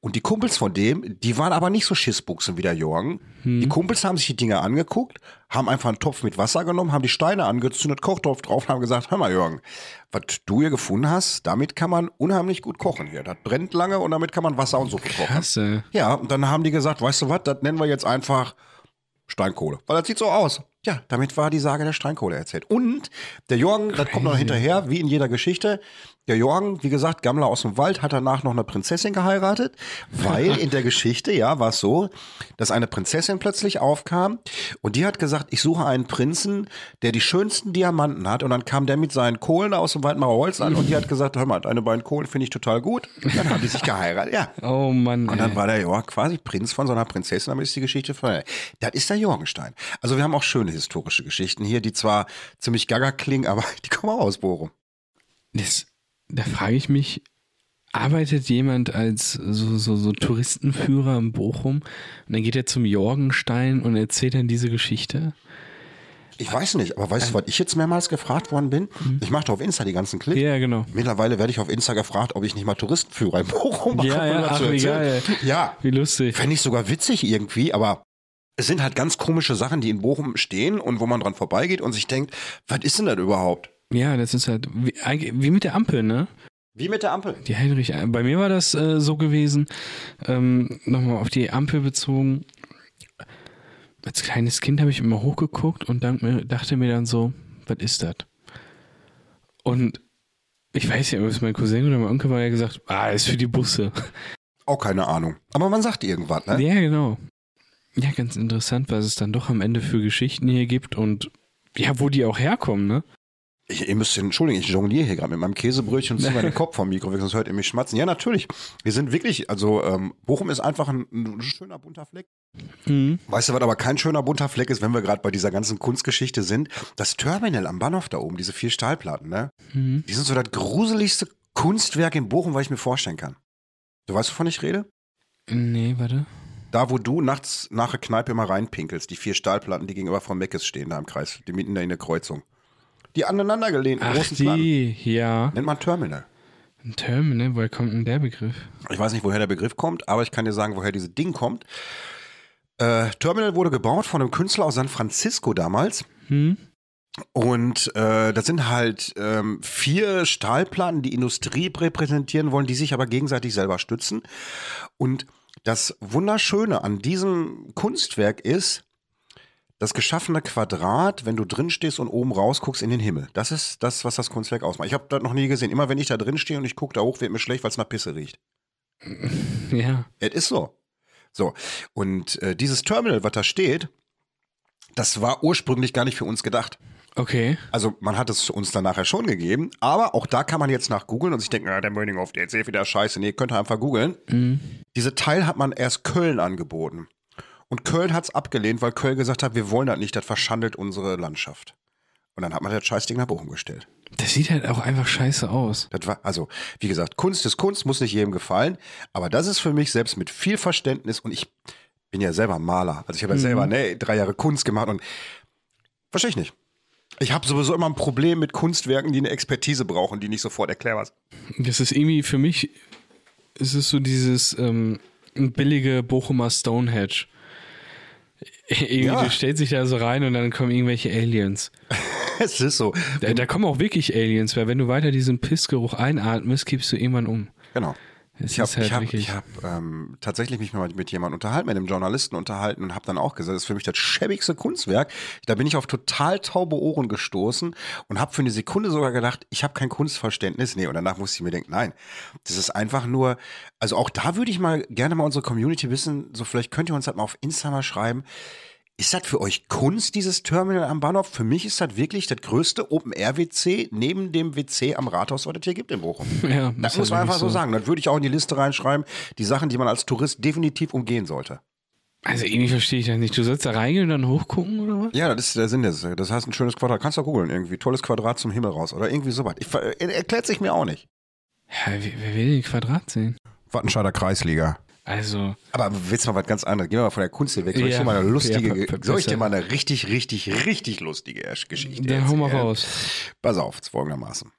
Speaker 2: Und die Kumpels von dem, die waren aber nicht so Schissbuchsen wie der Jorgen.
Speaker 3: Hm.
Speaker 2: Die Kumpels haben sich die Dinge angeguckt, haben einfach einen Topf mit Wasser genommen, haben die Steine angezündet, Kochtopf drauf und haben gesagt, hör mal Jürgen, was du hier gefunden hast, damit kann man unheimlich gut kochen hier. Das brennt lange und damit kann man Wasser und Suppe kochen.
Speaker 3: Krass, ey.
Speaker 2: Ja, und dann haben die gesagt, weißt du was, das nennen wir jetzt einfach Steinkohle. Weil das sieht so aus. Ja, damit war die Sage der Steinkohle erzählt. Und der Jorgen, das kommt noch hinterher, wie in jeder Geschichte. Der Jorgen, wie gesagt, Gammler aus dem Wald, hat danach noch eine Prinzessin geheiratet, weil [LAUGHS] in der Geschichte, ja, war es so, dass eine Prinzessin plötzlich aufkam und die hat gesagt, ich suche einen Prinzen, der die schönsten Diamanten hat. Und dann kam der mit seinen Kohlen aus dem Waldmacher Holz an und die hat gesagt, hör mal, deine beiden Kohlen finde ich total gut. Und dann haben die sich geheiratet, ja.
Speaker 3: Oh Mann,
Speaker 2: Und dann
Speaker 3: ey.
Speaker 2: war der Jörg quasi Prinz von so einer Prinzessin, damit ist die Geschichte vorbei. Das ist der Jorgenstein. Also wir haben auch schöne historische Geschichten hier, die zwar ziemlich gaga klingen, aber [LAUGHS] die kommen auch aus Bochum.
Speaker 3: Das, da frage ich mich, arbeitet jemand als so, so, so Touristenführer in Bochum und dann geht er zum Jorgenstein und erzählt dann diese Geschichte?
Speaker 2: Ich weiß nicht, aber weißt du, was ich jetzt mehrmals gefragt worden bin? Ich mache doch auf Insta die ganzen Clips.
Speaker 3: Ja, genau.
Speaker 2: Mittlerweile werde ich auf Insta gefragt, ob ich nicht mal Touristenführer in Bochum mache.
Speaker 3: Ja, ja, ach, wie geil.
Speaker 2: Ja,
Speaker 3: Wie lustig.
Speaker 2: fände ich sogar witzig irgendwie, aber es sind halt ganz komische Sachen, die in Bochum stehen und wo man dran vorbeigeht und sich denkt, was ist denn das überhaupt?
Speaker 3: Ja, das ist halt wie, wie mit der Ampel, ne?
Speaker 2: Wie mit der Ampel.
Speaker 3: Die Heinrich, bei mir war das äh, so gewesen, ähm, nochmal auf die Ampel bezogen. Als kleines Kind habe ich immer hochgeguckt und mir, dachte mir dann so, was ist das? Und ich weiß ja, ob es mein Cousin oder mein Onkel war, der gesagt, ah, ist für die Busse.
Speaker 2: Auch keine Ahnung. Aber man sagt irgendwas, ne?
Speaker 3: Ja, genau. Ja, ganz interessant, was es dann doch am Ende für Geschichten hier gibt und ja, wo die auch herkommen, ne?
Speaker 2: Ich, ihr müsst entschuldigen, ich jongliere hier gerade mit meinem Käsebrötchen und ziehe meinen [LAUGHS] Kopf vom Mikro weg, sonst hört ihr mich schmatzen. Ja, natürlich. Wir sind wirklich, also ähm, Bochum ist einfach ein, ein schöner bunter Fleck.
Speaker 3: Mhm.
Speaker 2: Weißt du, was aber kein schöner bunter Fleck ist, wenn wir gerade bei dieser ganzen Kunstgeschichte sind? Das Terminal am Bahnhof da oben, diese vier Stahlplatten, ne?
Speaker 3: Mhm.
Speaker 2: Die sind so das gruseligste Kunstwerk in Bochum, was ich mir vorstellen kann. Du weißt, wovon ich rede?
Speaker 3: Nee, warte.
Speaker 2: Da, wo du nachts nach der Kneipe immer reinpinkelst, die vier Stahlplatten, die gegenüber von Meckes stehen, da im Kreis, die mitten da in der Kreuzung. Die aneinander gelehnten
Speaker 3: Ach,
Speaker 2: großen Platten.
Speaker 3: die, ja.
Speaker 2: Nennt man Terminal.
Speaker 3: Ein Terminal, woher kommt denn der Begriff?
Speaker 2: Ich weiß nicht, woher der Begriff kommt, aber ich kann dir sagen, woher dieses Ding kommt. Äh, Terminal wurde gebaut von einem Künstler aus San Francisco damals.
Speaker 3: Hm?
Speaker 2: Und äh, das sind halt ähm, vier Stahlplatten, die Industrie repräsentieren wollen, die sich aber gegenseitig selber stützen. Und das Wunderschöne an diesem Kunstwerk ist, das geschaffene Quadrat, wenn du drin stehst und oben rausguckst in den Himmel. Das ist das, was das Kunstwerk ausmacht. Ich habe das noch nie gesehen. Immer wenn ich da drin stehe und ich gucke da hoch, wird mir schlecht, weil es nach Pisse riecht. [LAUGHS]
Speaker 3: Ja.
Speaker 2: Es ist so. So. Und äh, dieses Terminal, was da steht, das war ursprünglich gar nicht für uns gedacht.
Speaker 3: Okay.
Speaker 2: Also man hat es uns dann nachher schon gegeben, aber auch da kann man jetzt nach googeln und sich denken, ah, der Mönchhoff, der erzählt wieder Scheiße. Nee, könnt ihr einfach googeln. Diese Teil hat man erst Köln angeboten. Und Köln hat's abgelehnt, weil Köln gesagt hat, wir wollen das nicht, das verschandelt unsere Landschaft. Und dann hat man das Scheißding nach Bochum gestellt.
Speaker 3: Das sieht halt auch einfach scheiße aus.
Speaker 2: Das war, also, wie gesagt, Kunst ist Kunst, muss nicht jedem gefallen, aber das ist für mich selbst mit viel Verständnis und ich bin ja selber Maler. Also ich habe ja selber ne, drei Jahre Kunst gemacht und verstehe ich nicht. Ich habe sowieso immer ein Problem mit Kunstwerken, die eine Expertise brauchen, die nicht sofort erklärbar sind.
Speaker 3: Das ist irgendwie für mich, es ist so dieses ähm, billige Bochumer Stonehenge. [LAUGHS] Irgendwie,
Speaker 2: Ja.
Speaker 3: du stellst dich da so rein und dann kommen irgendwelche Aliens. [LAUGHS]
Speaker 2: es ist so.
Speaker 3: Da, da kommen auch wirklich Aliens, weil wenn du weiter diesen Pissgeruch einatmest, kippst du irgendwann um.
Speaker 2: Genau.
Speaker 3: Es
Speaker 2: Ich habe
Speaker 3: halt
Speaker 2: ich hab, ich hab, ähm, tatsächlich mich mal mit jemandem unterhalten, mit einem Journalisten unterhalten und habe dann auch gesagt, das ist für mich das schäbigste Kunstwerk. Da bin ich auf total taube Ohren gestoßen und habe für eine Sekunde sogar gedacht, ich habe kein Kunstverständnis. Nee, und danach musste ich mir denken, nein, das ist einfach nur, also auch da würde ich mal gerne mal unsere Community wissen, so vielleicht könnt ihr uns halt mal auf Insta mal schreiben, ist das für euch Kunst, dieses Terminal am Bahnhof? Für mich ist das wirklich das größte Open-Air-WC neben dem WC am Rathaus, was es hier gibt in Bochum. [LAUGHS]
Speaker 3: Ja,
Speaker 2: Das muss man einfach so sagen. Das würde ich auch in die Liste reinschreiben. Die Sachen, die man als Tourist definitiv umgehen sollte.
Speaker 3: Also irgendwie verstehe ich das nicht. Du sollst da reingehen und dann hochgucken oder was?
Speaker 2: Ja, das ist der Sinn des. Das heißt ein schönes Quadrat. Kannst du googeln irgendwie. Tolles Quadrat zum Himmel raus oder irgendwie sowas. Ich, er- erklärt sich mir auch nicht.
Speaker 3: Ja, wer, wer will den Quadrat sehen?
Speaker 2: Wattenscheider Kreisliga.
Speaker 3: Also,
Speaker 2: Aber willst du mal was ganz anderes? Gehen wir mal von der Kunst weg. Soll ich
Speaker 3: Ja.
Speaker 2: dir mal eine lustige,
Speaker 3: Ja,
Speaker 2: soll ich dir mal eine richtig, richtig, richtig lustige Geschichte
Speaker 3: dann hau mal
Speaker 2: erzählen?
Speaker 3: raus.
Speaker 2: Pass auf, folgendermaßen.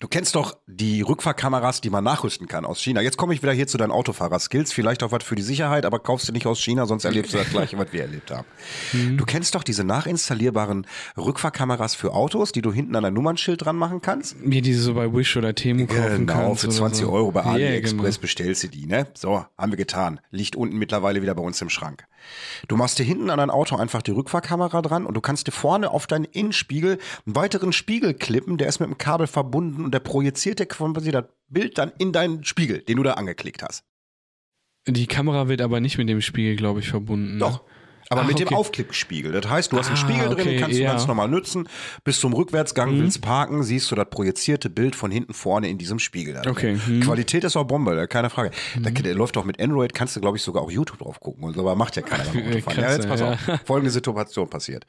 Speaker 2: Du kennst doch die Rückfahrkameras, die man nachrüsten kann aus China. Jetzt komme ich wieder hier zu deinen Autofahrer-Skills. Vielleicht auch was für die Sicherheit, aber kaufst du nicht aus China, sonst erlebst du das gleiche, was wir erlebt haben.
Speaker 3: Mhm.
Speaker 2: Du kennst doch diese nachinstallierbaren Rückfahrkameras für Autos, die du hinten an ein Nummernschild dran machen kannst?
Speaker 3: Mir diese so bei Wish oder Temu kaufen
Speaker 2: Genau,
Speaker 3: kannst.
Speaker 2: für
Speaker 3: oder
Speaker 2: 20
Speaker 3: so.
Speaker 2: Euro bei
Speaker 3: Ja,
Speaker 2: AliExpress
Speaker 3: genau.
Speaker 2: bestellst du die, ne? So, haben wir getan. Liegt unten mittlerweile wieder bei uns im Schrank. Du machst dir hinten an dein Auto einfach die Rückfahrkamera dran und du kannst dir vorne auf deinen Innenspiegel einen weiteren Spiegel klippen, der ist mit dem Kabel verbunden und der projiziert dir quasi das Bild dann in deinen Spiegel, den du da angeklickt hast.
Speaker 3: Die Kamera wird aber nicht mit dem Spiegel, glaube ich, verbunden. ne?
Speaker 2: Doch. Aber
Speaker 3: Ach,
Speaker 2: mit dem
Speaker 3: okay.
Speaker 2: Aufklippspiegel. Das heißt, du hast einen
Speaker 3: Ah,
Speaker 2: Spiegel drin,
Speaker 3: okay,
Speaker 2: den kannst du
Speaker 3: ja. Mhm.
Speaker 2: ganz normal nutzen. Bis zum Rückwärtsgang willst parken, siehst du das projizierte Bild von hinten vorne in diesem Spiegel. da drin.
Speaker 3: Okay, mhm.
Speaker 2: Qualität ist auch Bombe, keine Frage. Da, der läuft auch mit Android, kannst du, glaube ich, sogar auch YouTube drauf gucken. Und so, aber macht ja keiner beim [LAUGHS] Autofahren. Ja, jetzt pass
Speaker 3: ja.
Speaker 2: auf. Folgende Situation passiert.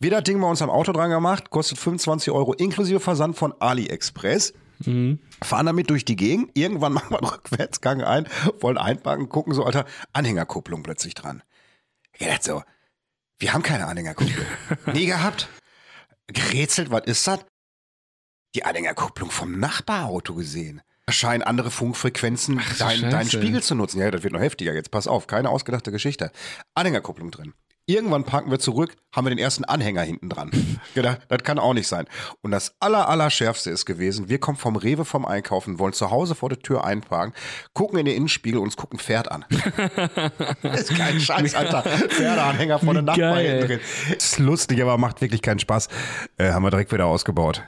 Speaker 2: Wir das Ding bei uns am Auto dran gemacht, kostet 25 Euro inklusive Versand von AliExpress. fahren damit durch die Gegend, irgendwann machen wir einen [LAUGHS] Rückwärtsgang ein, wollen einparken, gucken so, Alter, Anhängerkupplung plötzlich dran. Ich dachte so, wir haben keine Anhängerkupplung. [LAUGHS] Nie gehabt. Gerätselt, was ist das? Die Anhängerkupplung vom Nachbarauto gesehen. Da scheinen andere Funkfrequenzen
Speaker 3: Ach
Speaker 2: dein, deinen. Spiegel zu nutzen. Ja, das wird noch heftiger. Jetzt pass auf, keine ausgedachte Geschichte. Anhängerkupplung drin. Irgendwann parken wir zurück, haben wir den ersten Anhänger hinten dran. [LAUGHS] Gedacht, das kann auch nicht sein. Und das aller, aller Schärfste ist gewesen, wir kommen vom Rewe vom Einkaufen, wollen zu Hause vor der Tür einparken, gucken in den Innenspiegel und uns gucken ein Pferd an. [LAUGHS] das ist kein Scheiß, Alter. Pferdeanhänger von der
Speaker 3: geil.
Speaker 2: hinten drin. Ist lustig, aber macht wirklich keinen Spaß. Äh, haben wir direkt wieder ausgebaut.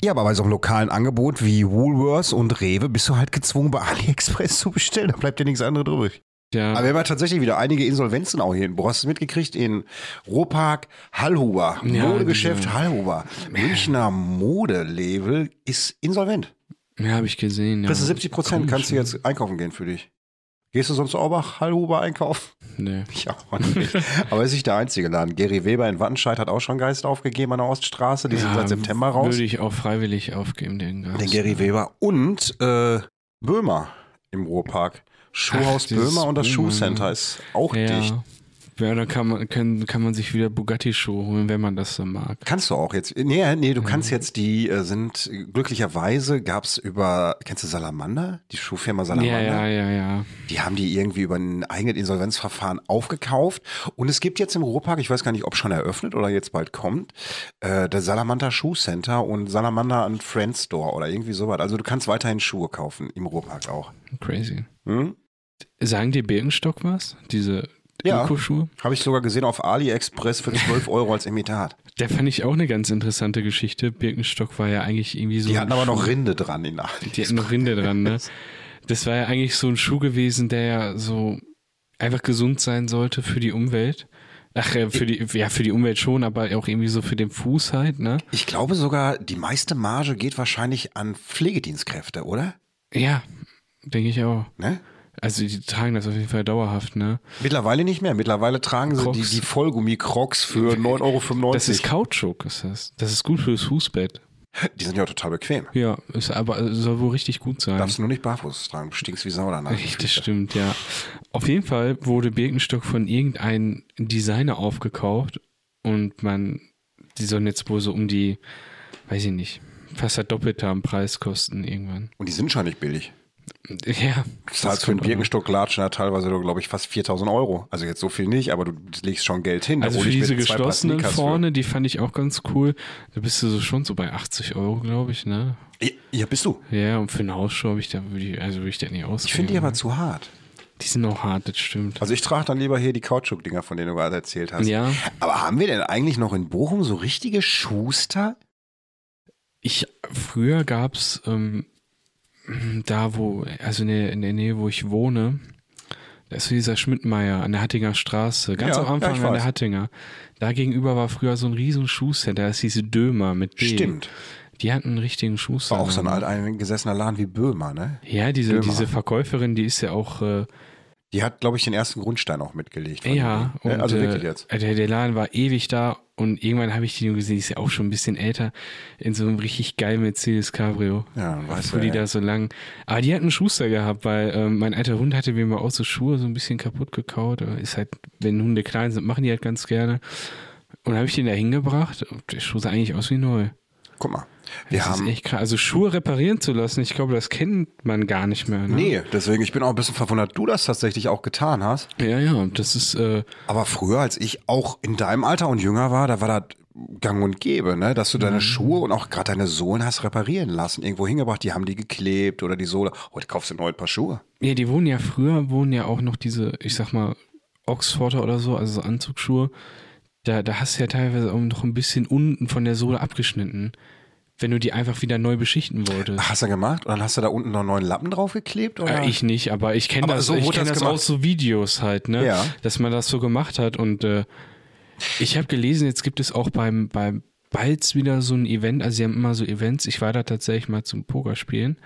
Speaker 2: Ja, aber bei so einem lokalen Angebot wie Woolworths und Rewe bist du halt gezwungen, bei AliExpress zu bestellen. Da bleibt dir nichts anderes drüber.
Speaker 3: Ja.
Speaker 2: Aber wir haben ja tatsächlich wieder einige Insolvenzen auch hier in Boah, Hast du es mitgekriegt? In Rohpark, Hallhuber,
Speaker 3: Ja,
Speaker 2: Modegeschäft
Speaker 3: diese-
Speaker 2: Hallhuber. Münchner Modelabel ist insolvent.
Speaker 3: ja, habe ich gesehen. Ja.
Speaker 2: Das ist 70 Prozent, kannst du jetzt einkaufen gehen für dich. Gehst du sonst auch bei Hallhuber einkaufen?
Speaker 3: Nee. [LAUGHS]
Speaker 2: Ich auch nicht. Aber ist nicht der einzige Laden. Gary Weber in Wattenscheid hat auch schon Geist aufgegeben an der Oststraße. Die sind
Speaker 3: Ja,
Speaker 2: seit September raus.
Speaker 3: Würde ich auch freiwillig aufgeben, den Gas.
Speaker 2: Den Gary Weber und äh, Böhmer im Ruhrpark. Schuhhaus Böhmer und das Schuhcenter ist auch dicht.
Speaker 3: Ja. Ja, da kann man, kann, kann man sich wieder Bugatti-Schuhe holen, wenn man das so mag.
Speaker 2: Kannst du auch jetzt. Nee, nee, du kannst jetzt, die äh, sind, glücklicherweise gab's über, kennst du Salamander? Die Schuhfirma Salamander?
Speaker 3: Ja, ja, ja, ja.
Speaker 2: Die haben die irgendwie über ein eigenes Insolvenzverfahren aufgekauft. Und es gibt jetzt im Ruhrpark, ich weiß gar nicht, ob schon eröffnet oder jetzt bald kommt, äh, der Salamander Schuhcenter und Salamander and Friends Store oder irgendwie sowas. Also du kannst weiterhin Schuhe kaufen im Ruhrpark auch.
Speaker 3: Crazy.
Speaker 2: Hm?
Speaker 3: Sagen dir Birkenstock was? Diese
Speaker 2: Ja.
Speaker 3: Ökoschuhe?
Speaker 2: Habe ich sogar gesehen auf AliExpress für 12 [LAUGHS] Euro als Imitat.
Speaker 3: Da fand ich auch eine ganz interessante Geschichte. Birkenstock war ja eigentlich irgendwie so.
Speaker 2: Die hatten aber noch
Speaker 3: Schuh-
Speaker 2: Rinde dran in
Speaker 3: Die hatten noch Rinde dran, ne? [LAUGHS] Das war ja eigentlich so ein Schuh gewesen, der ja so einfach gesund sein sollte für die Umwelt. Ach, äh, für die, ja, für die Umwelt schon, aber auch irgendwie so für den Fuß halt, ne?
Speaker 2: Ich glaube sogar, die meiste Marge geht wahrscheinlich an Pflegedienstkräfte, oder?
Speaker 3: Ja, denke ich auch.
Speaker 2: Ne?
Speaker 3: Also die tragen das auf jeden Fall dauerhaft, ne?
Speaker 2: Mittlerweile nicht mehr. Mittlerweile tragen sie die,
Speaker 3: Crocs.
Speaker 2: die Vollgummi-Crocs für [LAUGHS] 9,95 Euro.
Speaker 3: Das ist Kautschuk, ist das. Das ist gut fürs Fußbett.
Speaker 2: die sind ja auch total bequem.
Speaker 3: Ja, ist aber soll wohl richtig gut sein.
Speaker 2: Darfst du nur nicht barfuß tragen. Du stinkst wie Sau danach.
Speaker 3: Richtig, das stimmt, ja. Auf jeden Fall wurde Birkenstock von irgendeinem Designer aufgekauft und man, die sollen jetzt wohl so um die, weiß ich nicht, fast das Doppelte am Preis kosten irgendwann.
Speaker 2: Und die sind schon nicht billig. [LAUGHS]
Speaker 3: Ja.
Speaker 2: Du zahlst für einen Birkenstock latschen ja teilweise, glaube ich, fast 4000 Euro. Also jetzt so viel nicht, aber du legst schon Geld hin.
Speaker 3: Also für diese geschlossenen
Speaker 2: Sneakers für.
Speaker 3: vorne, die fand ich auch ganz cool. Da bist du so schon so bei 80 Euro, glaube ich, ne?
Speaker 2: Ja, ja, bist du.
Speaker 3: Ja, und für eine Hausschuh habe ich da, würde ich, also würde ich da nicht ausgeben.
Speaker 2: Ich finde die aber zu hart.
Speaker 3: Die sind auch hart, das stimmt.
Speaker 2: Also ich trage dann lieber hier die Kautschuk-Dinger, von denen du gerade erzählt hast.
Speaker 3: Ja.
Speaker 2: Aber haben wir denn eigentlich noch in Bochum so richtige Schuster?
Speaker 3: Ich, früher gab's ähm, da, wo, also in der, in der Nähe, wo ich wohne, da ist so dieser Schmidtmeier an der Hattinger Straße, ganz
Speaker 2: Ja,
Speaker 3: am Anfang
Speaker 2: ja,
Speaker 3: an der Hattinger. Da gegenüber war früher so ein riesen Schuhcenter, das hieß Dömer mit D.
Speaker 2: Stimmt.
Speaker 3: Die hatten einen richtigen Schuhcenter.
Speaker 2: War auch so ein alteingesessener Laden wie Böhmer, ne?
Speaker 3: Ja, diese,
Speaker 2: Dömer.
Speaker 3: diese Verkäuferin, die ist ja auch, äh,
Speaker 2: Die hat, glaube ich, den ersten Grundstein auch mitgelegt.
Speaker 3: ja,
Speaker 2: Ding.
Speaker 3: und,
Speaker 2: also
Speaker 3: äh,
Speaker 2: wirklich jetzt.
Speaker 3: Der, der Laden war ewig da und irgendwann habe ich die nur gesehen, die ist ja auch schon ein bisschen älter, in so einem richtig geilen Mercedes Cabrio.
Speaker 2: Ja, weißt du,
Speaker 3: die
Speaker 2: ey.
Speaker 3: da so lang. Aber die hatten einen Schuster gehabt, weil ähm, mein alter Hund hatte mir mal auch so Schuhe so ein bisschen kaputt gekaut. Ist halt, wenn Hunde klein sind, machen die halt ganz gerne. Und habe ich den da hingebracht. Und der Schuh sah eigentlich aus wie neu.
Speaker 2: Guck mal. Wir
Speaker 3: das
Speaker 2: haben.
Speaker 3: ist echt krass. Also Schuhe reparieren zu lassen, ich glaube, das kennt man gar nicht mehr. Ne?
Speaker 2: Nee, deswegen, ich bin auch ein bisschen verwundert, du das tatsächlich auch getan hast.
Speaker 3: Ja, ja, das ist, äh,
Speaker 2: Aber früher, als ich auch in deinem Alter und jünger war, da war das gang und gäbe, ne? dass du
Speaker 3: Mhm.
Speaker 2: deine Schuhe und auch gerade deine Sohlen hast reparieren lassen, irgendwo hingebracht, die haben die geklebt oder die Sohle. Heute kaufst du ein neues Paar Schuhe.
Speaker 3: ja, die wohnen ja früher, wohnen ja auch noch diese, ich sag mal, Oxforder oder so, also so Anzugsschuhe. Da, da hast du ja teilweise auch noch ein bisschen unten von der Sohle abgeschnitten, wenn du die einfach wieder neu beschichten wolltest.
Speaker 2: Hast du gemacht? Und dann hast du da unten noch einen neuen Lappen draufgeklebt? Oder?
Speaker 3: Äh, ich nicht, aber ich kenne das,
Speaker 2: so
Speaker 3: ich kenn
Speaker 2: das
Speaker 3: das aus so Videos halt, ne?
Speaker 2: Ja.
Speaker 3: Dass man das so gemacht hat und äh, ich habe gelesen, jetzt gibt es auch beim, beim Balz wieder so ein Event, also sie haben immer so Events, ich war da tatsächlich mal zum Pokerspielen.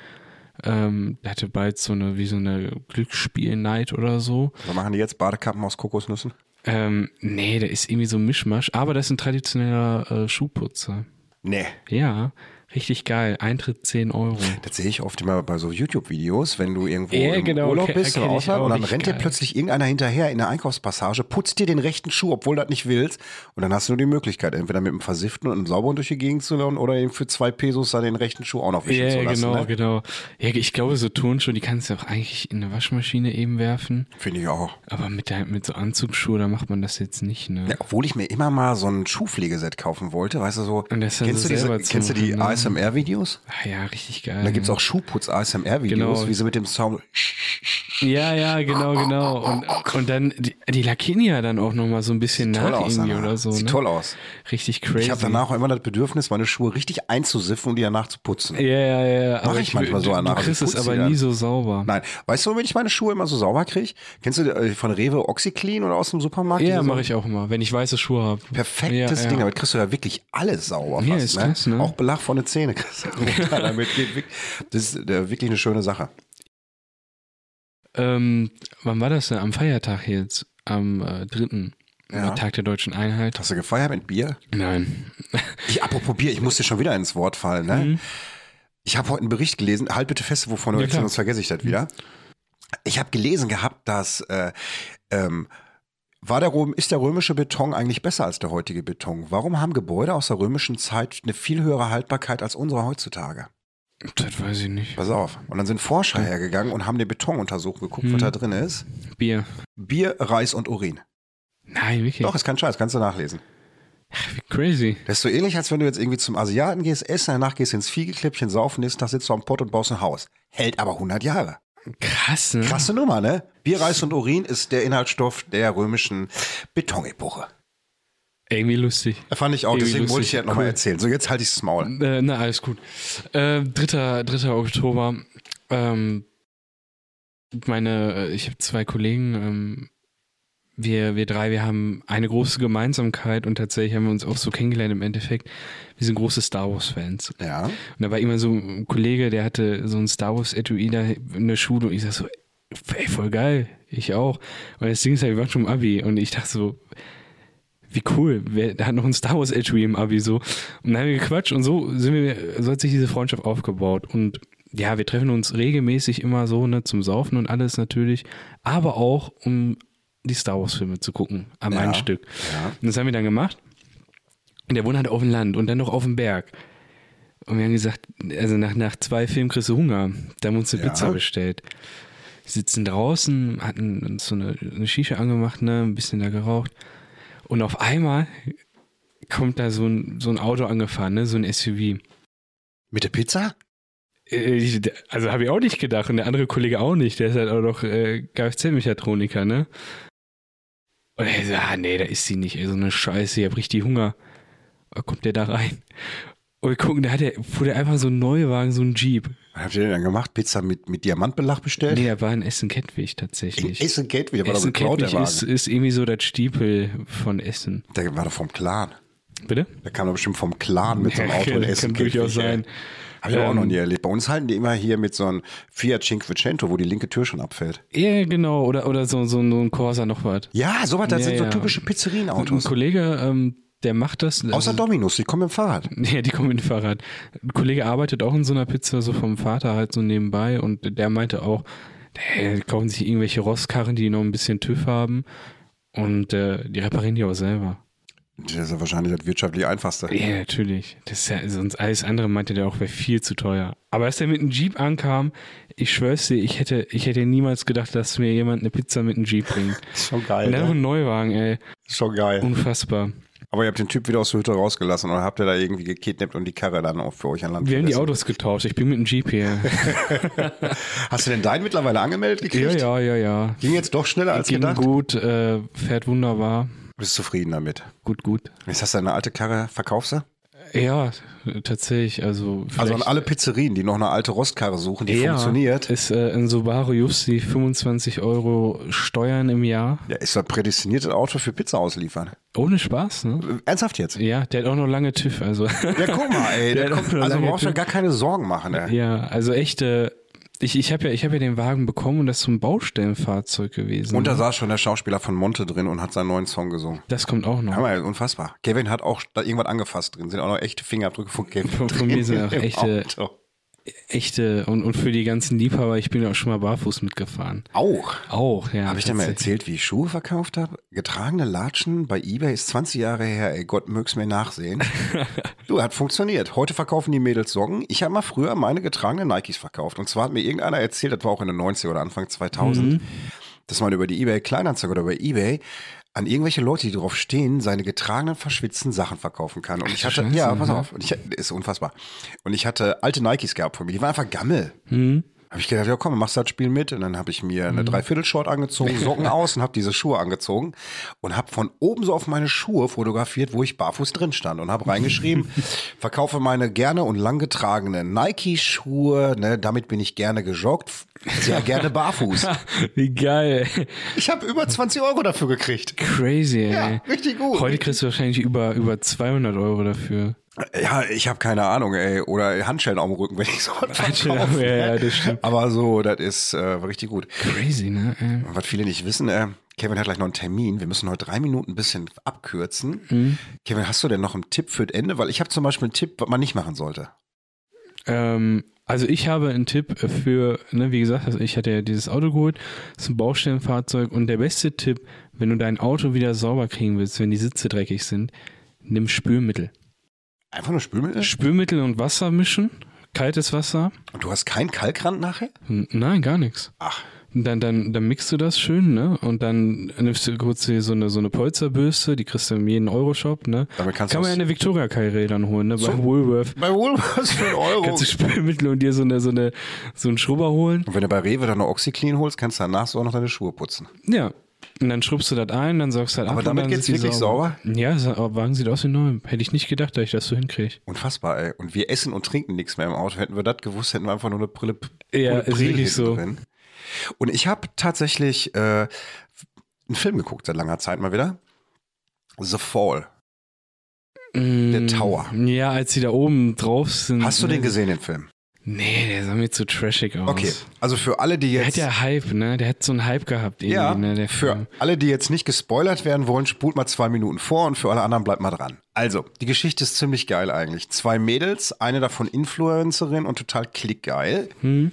Speaker 3: Ähm, da hatte Balz so eine, wie so eine Glücksspiel-Night oder so.
Speaker 2: Was machen die jetzt? Badekappen aus Kokosnüssen?
Speaker 3: Ähm, nee, der ist irgendwie so ein Mischmasch, aber das ist ein traditioneller äh, Schuhputzer.
Speaker 2: Nee.
Speaker 3: Ja, Richtig geil. Eintritt 10 Euro.
Speaker 2: Das sehe ich oft immer bei so YouTube-Videos, wenn du irgendwo
Speaker 3: Ja,
Speaker 2: im
Speaker 3: genau,
Speaker 2: Urlaub bist oder Ausland und dann rennt dir
Speaker 3: geil.
Speaker 2: plötzlich irgendeiner hinterher in der Einkaufspassage, putzt dir den rechten Schuh, obwohl du das nicht willst. Und dann hast du nur die Möglichkeit, entweder mit einem versifften und einem sauberen durch die Gegend zu laufen oder eben für zwei Pesos da den rechten Schuh auch noch wischen
Speaker 3: Ja,
Speaker 2: zu lassen.
Speaker 3: genau,
Speaker 2: ne?
Speaker 3: genau. Ja, ich glaube, so Turnschuhe, die kannst du auch eigentlich in eine Waschmaschine eben werfen.
Speaker 2: Finde ich auch.
Speaker 3: Aber mit, der, mit so Anzugsschuhe, da macht man das jetzt nicht, ne?
Speaker 2: Ja, obwohl ich mir immer mal so ein Schuhpflegeset kaufen wollte, weißt du so.
Speaker 3: Und das
Speaker 2: kennst
Speaker 3: so
Speaker 2: du, diese, kennst du die
Speaker 3: ne?
Speaker 2: ASMR-Videos?
Speaker 3: Ah, ja, richtig geil.
Speaker 2: Da gibt's auch Schuhputz-ASMR-Videos,
Speaker 3: Genau.
Speaker 2: wie sie mit dem Sound.
Speaker 3: Ja, ja, genau, genau. Und, und dann, die, die lackieren ja dann auch nochmal so ein bisschen
Speaker 2: Toll
Speaker 3: nach
Speaker 2: aus,
Speaker 3: irgendwie
Speaker 2: danach.
Speaker 3: oder so.
Speaker 2: Sieht
Speaker 3: ne?
Speaker 2: toll aus.
Speaker 3: Richtig crazy.
Speaker 2: Ich habe danach auch immer das Bedürfnis, meine Schuhe richtig einzusiffen und die danach zu putzen.
Speaker 3: Ja, ja, ja. Aber
Speaker 2: ich manchmal so danach,
Speaker 3: du
Speaker 2: also
Speaker 3: kriegst
Speaker 2: ich
Speaker 3: es aber nie so sauber.
Speaker 2: Nein, weißt du, wenn ich meine Schuhe immer so sauber kriege? Kennst du äh, von Rewe Oxyclean oder aus dem Supermarkt?
Speaker 3: Ja, mache ich auch immer, wenn ich weiße Schuhe habe.
Speaker 2: Perfektes
Speaker 3: ja, ja.
Speaker 2: Ding, damit kriegst du ja wirklich alles sauber.
Speaker 3: Ja,
Speaker 2: fast,
Speaker 3: ist
Speaker 2: ne?
Speaker 3: krass, ne?
Speaker 2: Auch Belach den Zähnen kriegst du [LAUGHS] damit geht das ist äh, wirklich eine schöne Sache.
Speaker 3: Ähm, wann war das denn? Am Feiertag jetzt? Am äh, dritten.
Speaker 2: Ja.
Speaker 3: Tag der deutschen Einheit.
Speaker 2: Hast du gefeiert mit Bier?
Speaker 3: Nein.
Speaker 2: Ich, apropos Bier, ich muss dir schon wieder ins Wort fallen. Ne? Ich habe heute einen Bericht gelesen, halt bitte fest, wovon du
Speaker 3: Mhm. Ja,
Speaker 2: sonst vergesse ich das wieder. Ich habe gelesen gehabt, dass äh, ähm, war der, ist der römische Beton eigentlich besser als der heutige Beton? Warum haben Gebäude aus der römischen Zeit eine viel höhere Haltbarkeit als unsere heutzutage?
Speaker 3: Das weiß ich nicht.
Speaker 2: Pass auf. Und dann sind Forscher hergegangen und haben den Beton untersucht, geguckt,
Speaker 3: Mhm.
Speaker 2: was da drin ist.
Speaker 3: Bier.
Speaker 2: Bier, Reis und Urin.
Speaker 3: Nein, wirklich.
Speaker 2: Doch, ist kein Scheiß, kannst du nachlesen.
Speaker 3: Wie crazy.
Speaker 2: Das ist so ähnlich, als wenn du jetzt irgendwie zum Asiaten gehst, essen, danach gehst ins Viehgeklippchen, saufen, nächsten Tag sitzt du am Pott und baust ein Haus. Hält aber 100 Jahre.
Speaker 3: Krass, ne?
Speaker 2: Krasse Nummer, ne? Bier, Reis und Urin ist der Inhaltsstoff der römischen Betonepoche.
Speaker 3: Irgendwie lustig.
Speaker 2: Fand ich auch,
Speaker 3: Irgendwie
Speaker 2: deswegen wollte ich
Speaker 3: lustig,
Speaker 2: dir das nochmal
Speaker 3: cool.
Speaker 2: erzählen. So, jetzt halte ich das Maul.
Speaker 3: Äh, na, alles gut. Äh, 3. 3. Oktober. Ähm, meine, äh, ich habe zwei Kollegen. Ähm, wir, wir drei, wir haben eine große Gemeinsamkeit und tatsächlich haben wir uns auch so kennengelernt im Endeffekt. Wir sind große Star Wars-Fans.
Speaker 2: Ja.
Speaker 3: Und da war immer so ein Kollege, der hatte so ein Star Wars Etui da in der Schule und ich sag so, ey, voll geil, ich auch. Und das Ding ist halt, wir waren schon im Abi und ich dachte so, wie cool, wer, der hat noch ein Star Wars Etui im Abi so. Und dann haben wir gequatscht und so sind wir, so hat sich diese Freundschaft aufgebaut und ja, wir treffen uns regelmäßig immer so, ne, zum Saufen und alles natürlich, aber auch um die Star Wars Filme zu gucken, am
Speaker 2: Ja.
Speaker 3: ein Stück.
Speaker 2: Ja.
Speaker 3: Und das haben wir dann gemacht. Und der wohnt halt auf dem Land und dann noch auf dem Berg. Und wir haben gesagt, also nach, nach zwei Filmen kriegst du Hunger. Da haben wir uns eine
Speaker 2: Ja.
Speaker 3: Pizza bestellt. Wir sitzen draußen, hatten uns so eine, eine Shisha angemacht, ne, ein bisschen da geraucht. Und auf einmal kommt da so ein, so ein Auto angefahren, ne, so ein SUV.
Speaker 2: Mit der Pizza?
Speaker 3: Äh, Also habe ich auch nicht gedacht und der andere Kollege auch nicht. Der ist halt auch noch äh, Kfz-Mechatroniker, ne? Und er so, ah nee, da ist sie nicht, ey, so eine Scheiße, ich hab richtig Hunger. Da kommt der da rein. Und wir gucken, da hat er, fuhr der einfach so ein Neuwagen, so ein Jeep.
Speaker 2: Was habt ihr denn dann gemacht? Pizza mit, mit Diamantbelach bestellt?
Speaker 3: Nee, er war in Essen-Kettwig tatsächlich.
Speaker 2: Essen Gate wieder, war doch geklaut, der
Speaker 3: Essen-Kettwig ist, ist irgendwie so das Stiepel von Essen.
Speaker 2: Der war doch vom Clan.
Speaker 3: Bitte?
Speaker 2: Der kam doch bestimmt vom Clan mit so einem Auto in Essen.
Speaker 3: kann durchaus sein.
Speaker 2: Habe ich auch
Speaker 3: Ähm,
Speaker 2: noch nie erlebt. Bei uns halten die immer hier mit so einem Fiat Cinquecento, wo die linke Tür schon abfällt.
Speaker 3: Ja, genau. Oder, oder so, so, so ein Corsa noch was.
Speaker 2: Ja, sowas, das
Speaker 3: Ja,
Speaker 2: sind so
Speaker 3: ja.
Speaker 2: typische
Speaker 3: Ein
Speaker 2: Pizzerienautos.
Speaker 3: Kollege, ähm, der macht das.
Speaker 2: Außer
Speaker 3: also,
Speaker 2: Dominus, die kommen mit dem Fahrrad. [LAUGHS]
Speaker 3: Ja, die kommen mit dem Fahrrad. Ein Kollege arbeitet auch in so einer Pizza, so vom Vater halt so nebenbei und der meinte auch, hey, die kaufen sich irgendwelche Rostkarren, die noch ein bisschen TÜV haben und äh, die reparieren die auch selber.
Speaker 2: Das ist ja wahrscheinlich das wirtschaftlich einfachste.
Speaker 3: Ja, natürlich. Das ist ja, sonst alles andere meinte der auch, wäre viel zu teuer. Aber als der mit einem Jeep ankam, ich schwör's dir, ich hätte, ich hätte niemals gedacht, dass mir jemand eine Pizza mit einem Jeep bringt. [LAUGHS]
Speaker 2: Schon
Speaker 3: Und
Speaker 2: geil.
Speaker 3: dann
Speaker 2: Ne?
Speaker 3: ein Neuwagen, ey.
Speaker 2: Schon geil.
Speaker 3: Unfassbar.
Speaker 2: Aber ihr habt den Typ wieder aus der Hütte rausgelassen oder habt ihr da irgendwie gekidnappt und die Karre dann auch für euch an Land
Speaker 3: Wir haben die? Autos getauscht. Ich bin mit dem Jeep hier. [LAUGHS]
Speaker 2: Hast du denn deinen mittlerweile angemeldet
Speaker 3: ja,
Speaker 2: gekriegt?
Speaker 3: ja, ja, ja.
Speaker 2: Ging jetzt doch schneller als
Speaker 3: Ging
Speaker 2: gedacht?
Speaker 3: gut, äh, fährt wunderbar.
Speaker 2: Bist zufrieden damit?
Speaker 3: Gut, gut.
Speaker 2: Jetzt hast du eine alte Karre, verkaufst du?
Speaker 3: Ja, tatsächlich. Also,
Speaker 2: Also an alle Pizzerien, die noch eine alte Rostkarre suchen, die
Speaker 3: ja,
Speaker 2: funktioniert.
Speaker 3: Ist äh, ein Subaru Jussi 25 Euro Steuern im Jahr.
Speaker 2: Ja, ist das prädestiniertes Auto für Pizza ausliefern.
Speaker 3: Ohne Spaß, ne?
Speaker 2: Ernsthaft jetzt?
Speaker 3: Ja, der hat auch noch lange TÜV, also.
Speaker 2: Ja, guck mal, ey. [LAUGHS]
Speaker 3: Der
Speaker 2: Der kommt, also brauchst du gar keine Sorgen machen, ey.
Speaker 3: ja, also echt, äh, Ich, ich habe ja, ich hab ja den Wagen bekommen und das ist so ein Baustellenfahrzeug gewesen.
Speaker 2: Und da
Speaker 3: ne?
Speaker 2: saß schon der Schauspieler von Monte drin und hat seinen neuen Song gesungen.
Speaker 3: das kommt auch noch.
Speaker 2: Ja, unfassbar. Kevin hat auch da irgendwas angefasst drin. Sind auch noch echte Fingerabdrücke von Kevin.
Speaker 3: Von- von mir sind auch echte-
Speaker 2: Auto.
Speaker 3: Echte und, und für die ganzen Liebhaber, ich bin ja auch schon mal barfuß mitgefahren.
Speaker 2: Auch.
Speaker 3: Auch, ja.
Speaker 2: Habe ich dir mal erzählt, wie ich Schuhe verkauft habe? Getragene Latschen bei eBay ist 20 Jahre her. Ey, Gott mög's mir nachsehen. [LAUGHS] du, hat funktioniert. Heute verkaufen die Mädels Socken. Ich habe mal früher meine getragenen Nikes verkauft. Und zwar hat mir irgendeiner erzählt, das war auch in den 90er oder Anfang 2000, dass man über die eBay Kleinanzeige oder über eBay an irgendwelche Leute, die drauf stehen, seine getragenen, verschwitzten Sachen verkaufen kann. Und ich hatte,
Speaker 3: Scheiße,
Speaker 2: ja, pass
Speaker 3: ja.
Speaker 2: auf, und ich, ist unfassbar. Und ich hatte alte Nikes gehabt von mir, die waren einfach Gammel. Habe ich gedacht, ja komm, machst das Spiel mit. Und dann habe ich mir eine Dreiviertelshort angezogen, Socken [LAUGHS] aus und habe diese Schuhe angezogen und habe von oben so auf meine Schuhe fotografiert, wo ich barfuß drin stand und habe reingeschrieben, [LAUGHS] verkaufe meine gerne und lang getragenen Nike-Schuhe, ne, damit bin ich gerne gejoggt, sehr [LAUGHS] gerne barfuß.
Speaker 3: Wie geil.
Speaker 2: Ich habe über 20 Euro dafür gekriegt.
Speaker 3: Crazy, ey.
Speaker 2: Ja, richtig gut.
Speaker 3: Heute kriegst du wahrscheinlich über, über 200 Euro dafür.
Speaker 2: Ja, ich habe keine Ahnung, ey. Oder Handschellen auf dem Rücken, wenn ich so
Speaker 3: Handschellen, ja, ja, das stimmt.
Speaker 2: Aber so, das ist äh, richtig gut.
Speaker 3: Crazy, ne?
Speaker 2: Und was viele nicht wissen, äh, Kevin hat gleich noch einen Termin. Wir müssen heute drei Minuten ein bisschen abkürzen.
Speaker 3: Mhm.
Speaker 2: Kevin, hast du denn noch einen Tipp für das Ende? Weil ich habe zum Beispiel einen Tipp, was man nicht machen sollte.
Speaker 3: Ähm, also ich habe einen Tipp für, ne, wie gesagt, also ich hatte ja dieses Auto geholt, das ist ein Baustellenfahrzeug und der beste Tipp, wenn du dein Auto wieder sauber kriegen willst, wenn die Sitze dreckig sind, nimm Spülmittel.
Speaker 2: Einfach nur Spülmittel?
Speaker 3: Spülmittel und Wasser mischen, kaltes Wasser.
Speaker 2: Und du hast keinen Kalkrand nachher?
Speaker 3: N- Nein, gar nichts.
Speaker 2: Ach,
Speaker 3: Dann, dann, dann mixt du das schön, ne? Und dann nimmst du kurz hier so eine, so eine Polsterbürste, die kriegst du in jedem Euroshop, ne?
Speaker 2: Damit kannst
Speaker 3: Kann man ja eine Victoria Kai dann holen, ne? Bei
Speaker 2: So.
Speaker 3: Woolworth.
Speaker 2: bei Woolworths für einen [LAUGHS] Euro.
Speaker 3: Kannst du Spülmittel und dir so eine, so eine, so einen Schrubber holen.
Speaker 2: Und wenn du bei Rewe dann noch Oxyclean holst, kannst du danach so auch noch deine Schuhe putzen.
Speaker 3: Ja. Und dann schrubbst du das ein, dann saugst du das ab.
Speaker 2: Aber damit geht's wirklich sauber?
Speaker 3: Ja, sa- aber Wagen sieht aus wie neu. Hätte ich nicht gedacht, dass ich das so hinkriege.
Speaker 2: Unfassbar, ey. Und wir essen und trinken nichts mehr im Auto. Hätten wir das gewusst, hätten wir einfach nur eine Brille.
Speaker 3: Ja,
Speaker 2: eine
Speaker 3: ist wirklich so.
Speaker 2: drin. Und ich habe tatsächlich äh, einen Film geguckt seit langer Zeit mal wieder. The Fall.
Speaker 3: Der
Speaker 2: Tower.
Speaker 3: Ja, als sie da oben drauf sind.
Speaker 2: Hast du
Speaker 3: ne?
Speaker 2: den gesehen, den Film?
Speaker 3: Nee, der sah mir zu trashig aus.
Speaker 2: Okay. Also für alle, die
Speaker 3: Der hat
Speaker 2: jetzt.
Speaker 3: ja Hype, ne? Der hat so einen Hype gehabt irgendwie,
Speaker 2: Ja,
Speaker 3: ne?
Speaker 2: Für alle, die jetzt nicht gespoilert werden wollen, spult mal zwei Minuten vor und für alle anderen bleibt mal dran. Also, die Geschichte ist ziemlich geil eigentlich. Zwei Mädels, eine davon Influencerin und total klickgeil.
Speaker 3: Hm?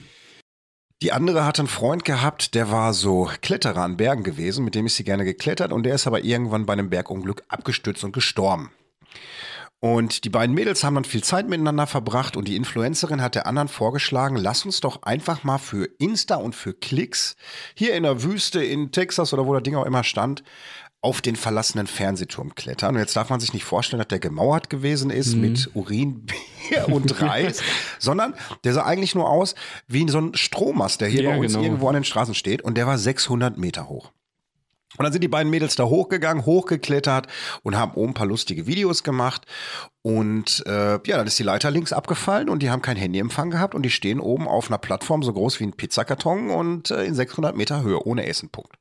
Speaker 2: Die andere hat einen Freund gehabt, der war so Kletterer an Bergen gewesen, mit dem ist sie gerne geklettert und der ist aber irgendwann bei einem Bergunglück abgestürzt und gestorben. Und die beiden Mädels haben dann viel Zeit miteinander verbracht und die Influencerin hat der anderen vorgeschlagen, lass uns doch einfach mal für Insta und für Klicks hier in der Wüste in Texas oder wo das Ding auch immer stand, auf den verlassenen Fernsehturm klettern. Und jetzt darf man sich nicht vorstellen, dass der gemauert gewesen ist mit Urin, Bier und [LAUGHS] Reis, sondern der sah eigentlich nur aus wie so ein Strommast, der hier
Speaker 3: Ja,
Speaker 2: bei uns
Speaker 3: genau.
Speaker 2: irgendwo an den Straßen steht und der war 600 Meter hoch. Und dann sind die beiden Mädels da hochgegangen, hochgeklettert und haben oben ein paar lustige Videos gemacht. Und äh, ja, dann ist die Leiter links abgefallen und die haben kein Handyempfang gehabt und die stehen oben auf einer Plattform so groß wie ein Pizzakarton und äh, in 600 Meter Höhe, ohne Essen, Punkt.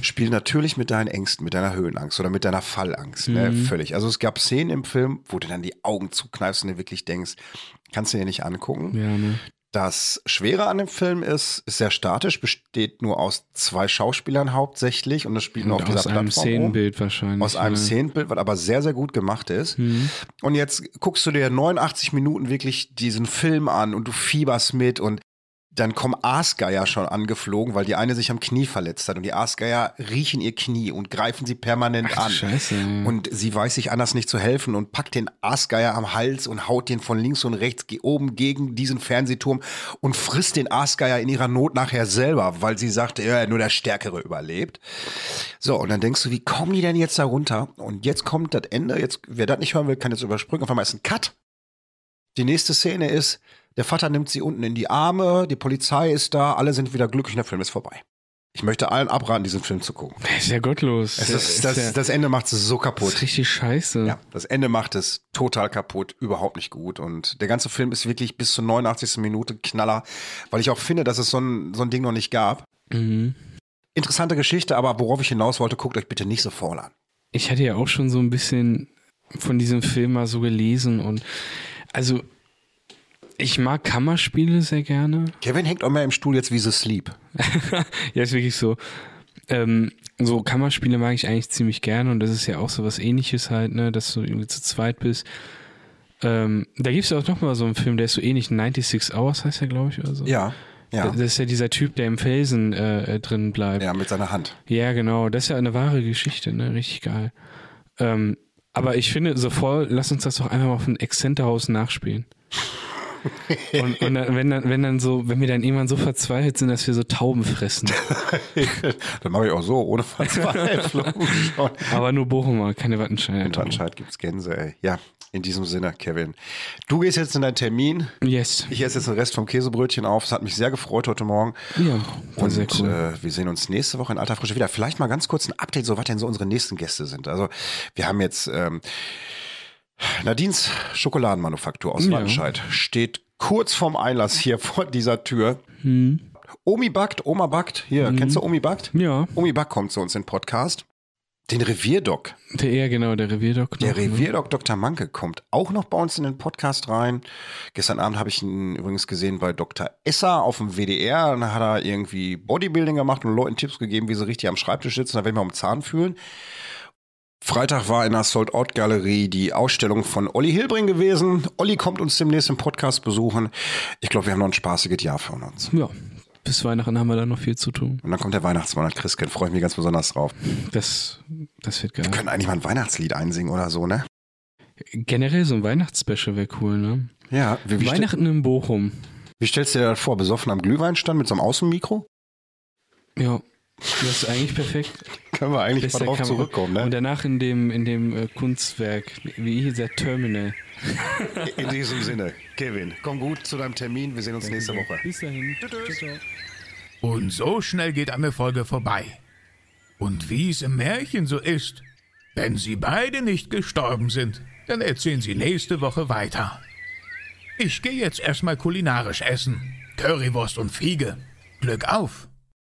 Speaker 2: Spiel natürlich mit deinen Ängsten, mit deiner Höhenangst oder mit deiner Fallangst. Ne? Völlig. Also es gab Szenen im Film, wo du dann die Augen zukneifst und dir wirklich denkst, kannst du dir nicht angucken.
Speaker 3: Ja, ne?
Speaker 2: Das Schwere an dem Film ist, ist sehr statisch, besteht nur aus zwei Schauspielern hauptsächlich und das spielt nur auf dieser
Speaker 3: aus einem
Speaker 2: Plattform.
Speaker 3: Szenenbild wahrscheinlich.
Speaker 2: Aus einem
Speaker 3: ne?
Speaker 2: Szenenbild, was aber sehr, sehr gut gemacht ist. Und jetzt guckst du dir 89 Minuten wirklich diesen Film an und du fieberst mit und dann kommen Aasgeier schon angeflogen, weil die eine sich am Knie verletzt hat und die Aasgeier riechen ihr Knie und greifen sie permanent
Speaker 3: Ach,
Speaker 2: an.
Speaker 3: Scheiße.
Speaker 2: Und sie weiß sich anders nicht zu helfen und packt den Aasgeier am Hals und haut den von links und rechts oben gegen diesen Fernsehturm und frisst den Aasgeier in ihrer Not nachher selber, weil sie sagt, ja, nur der Stärkere überlebt. So, und dann denkst du, wie kommen die denn jetzt da runter? Und jetzt kommt das Ende. Jetzt, wer das nicht hören will, kann jetzt überspringen. Auf einmal ist ein Cut. Die nächste Szene ist, der Vater nimmt sie unten in die Arme, die Polizei ist da, alle sind wieder glücklich und der Film ist vorbei. Ich möchte allen abraten, diesen Film zu gucken.
Speaker 3: Ist ja gottlos.
Speaker 2: Es ist, das,
Speaker 3: ja,
Speaker 2: das Ende macht es so
Speaker 3: das
Speaker 2: kaputt.
Speaker 3: ist richtig scheiße.
Speaker 2: Ja, das Ende macht es total kaputt, überhaupt nicht gut. Und der ganze Film ist wirklich bis zur 89. Minute Knaller, weil ich auch finde, dass es so ein, so ein Ding noch nicht gab.
Speaker 3: Mhm.
Speaker 2: Interessante Geschichte, aber worauf ich hinaus wollte, guckt euch bitte nicht so voll an.
Speaker 3: Ich hatte ja auch schon so ein bisschen von diesem Film mal so gelesen und also Ich mag Kammerspiele sehr gerne.
Speaker 2: Kevin hängt auch mehr im Stuhl jetzt wie The Sleep. [LAUGHS]
Speaker 3: ja, ist wirklich so. Ähm, so Kammerspiele mag ich eigentlich ziemlich gerne und das ist ja auch so was ähnliches halt, ne, dass du irgendwie zu zweit bist. Ähm, da gibt es auch noch mal so einen Film, der ist so ähnlich, 96 Hours heißt der, glaube ich, oder so.
Speaker 2: Ja, ja.
Speaker 3: Das ist ja dieser Typ, der im Felsen äh, drin bleibt.
Speaker 2: Ja, mit seiner Hand.
Speaker 3: Ja, genau. Das ist ja eine wahre Geschichte, ne? Richtig geil. Ähm, aber ich finde, so voll, lass uns das doch einfach mal von Exzenterhaus nachspielen. Und, und dann, wenn dann, wenn dann so, wenn wir dann irgendwann so verzweifelt sind, dass wir so Tauben fressen. [LAUGHS]
Speaker 2: dann mache ich auch so, ohne Verzweiflung. [LAUGHS]
Speaker 3: Aber nur Bochumer, keine Wattenscheid.
Speaker 2: In Wattenscheid gibt's Gänse, ey. Ja, in diesem Sinne, Kevin. Du gehst jetzt in deinen Termin.
Speaker 3: Yes.
Speaker 2: Ich esse jetzt den Rest vom Käsebrötchen auf. Es hat mich sehr gefreut heute Morgen.
Speaker 3: Ja,
Speaker 2: Und
Speaker 3: sehr cool.
Speaker 2: äh, wir sehen uns nächste Woche in alter Frische wieder. Vielleicht mal ganz kurz ein Update, so was denn so unsere nächsten Gäste sind. Also wir haben jetzt ähm, Nadines Schokoladenmanufaktur aus
Speaker 3: Ja.
Speaker 2: Steht kurz vorm Einlass hier vor dieser Tür.
Speaker 3: Hm.
Speaker 2: Omi backt, Oma backt. Hier, kennst du Omi backt?
Speaker 3: Ja,
Speaker 2: Omi Back kommt zu uns in den Podcast. Den Revierdoc.
Speaker 3: der eher genau, der Revierdoktor.
Speaker 2: Der
Speaker 3: ne?
Speaker 2: Revierdoc Dr. Manke kommt auch noch bei uns in den Podcast rein. Gestern Abend habe ich ihn übrigens gesehen bei Dr. Esser auf dem WDR. Dann hat er irgendwie Bodybuilding gemacht und Leuten Tipps gegeben, wie sie richtig am Schreibtisch sitzen. Da werden wir am Zahn fühlen. Freitag war in der Sold Out Galerie die Ausstellung von Olli Hilbring gewesen. Olli kommt uns demnächst im Podcast besuchen. Ich glaube, wir haben noch ein spaßiges Jahr vor uns.
Speaker 3: Ja, bis Weihnachten haben wir da noch viel zu tun.
Speaker 2: Und dann kommt der Weihnachtsmann und Christkind. Freue ich mich ganz besonders drauf.
Speaker 3: Das, das wird geil.
Speaker 2: Wir können eigentlich mal ein Weihnachtslied einsingen oder so, ne?
Speaker 3: Generell so ein Weihnachtsspecial wäre cool, ne?
Speaker 2: Ja, wie, wie,
Speaker 3: Weihnachten in Bochum.
Speaker 2: wie stellst du dir das vor? Besoffen am Glühweinstand mit so einem Außenmikro?
Speaker 3: Ja, das ist eigentlich perfekt.
Speaker 2: Können wir eigentlich mal drauf zurückkommen,
Speaker 3: Und
Speaker 2: ne?
Speaker 3: danach in dem, in dem äh, Kunstwerk, wie hieß der Terminal. [LAUGHS]
Speaker 2: In diesem Sinne, Kevin, komm gut zu deinem Termin. Wir sehen uns nächste Woche.
Speaker 3: Bis dahin. Ciao.
Speaker 1: Und so schnell geht eine Folge vorbei. Und wie es im Märchen so ist, wenn sie beide nicht gestorben sind, dann erzählen sie nächste Woche weiter. Ich gehe jetzt erstmal kulinarisch essen. Currywurst und Fiege. Glück auf!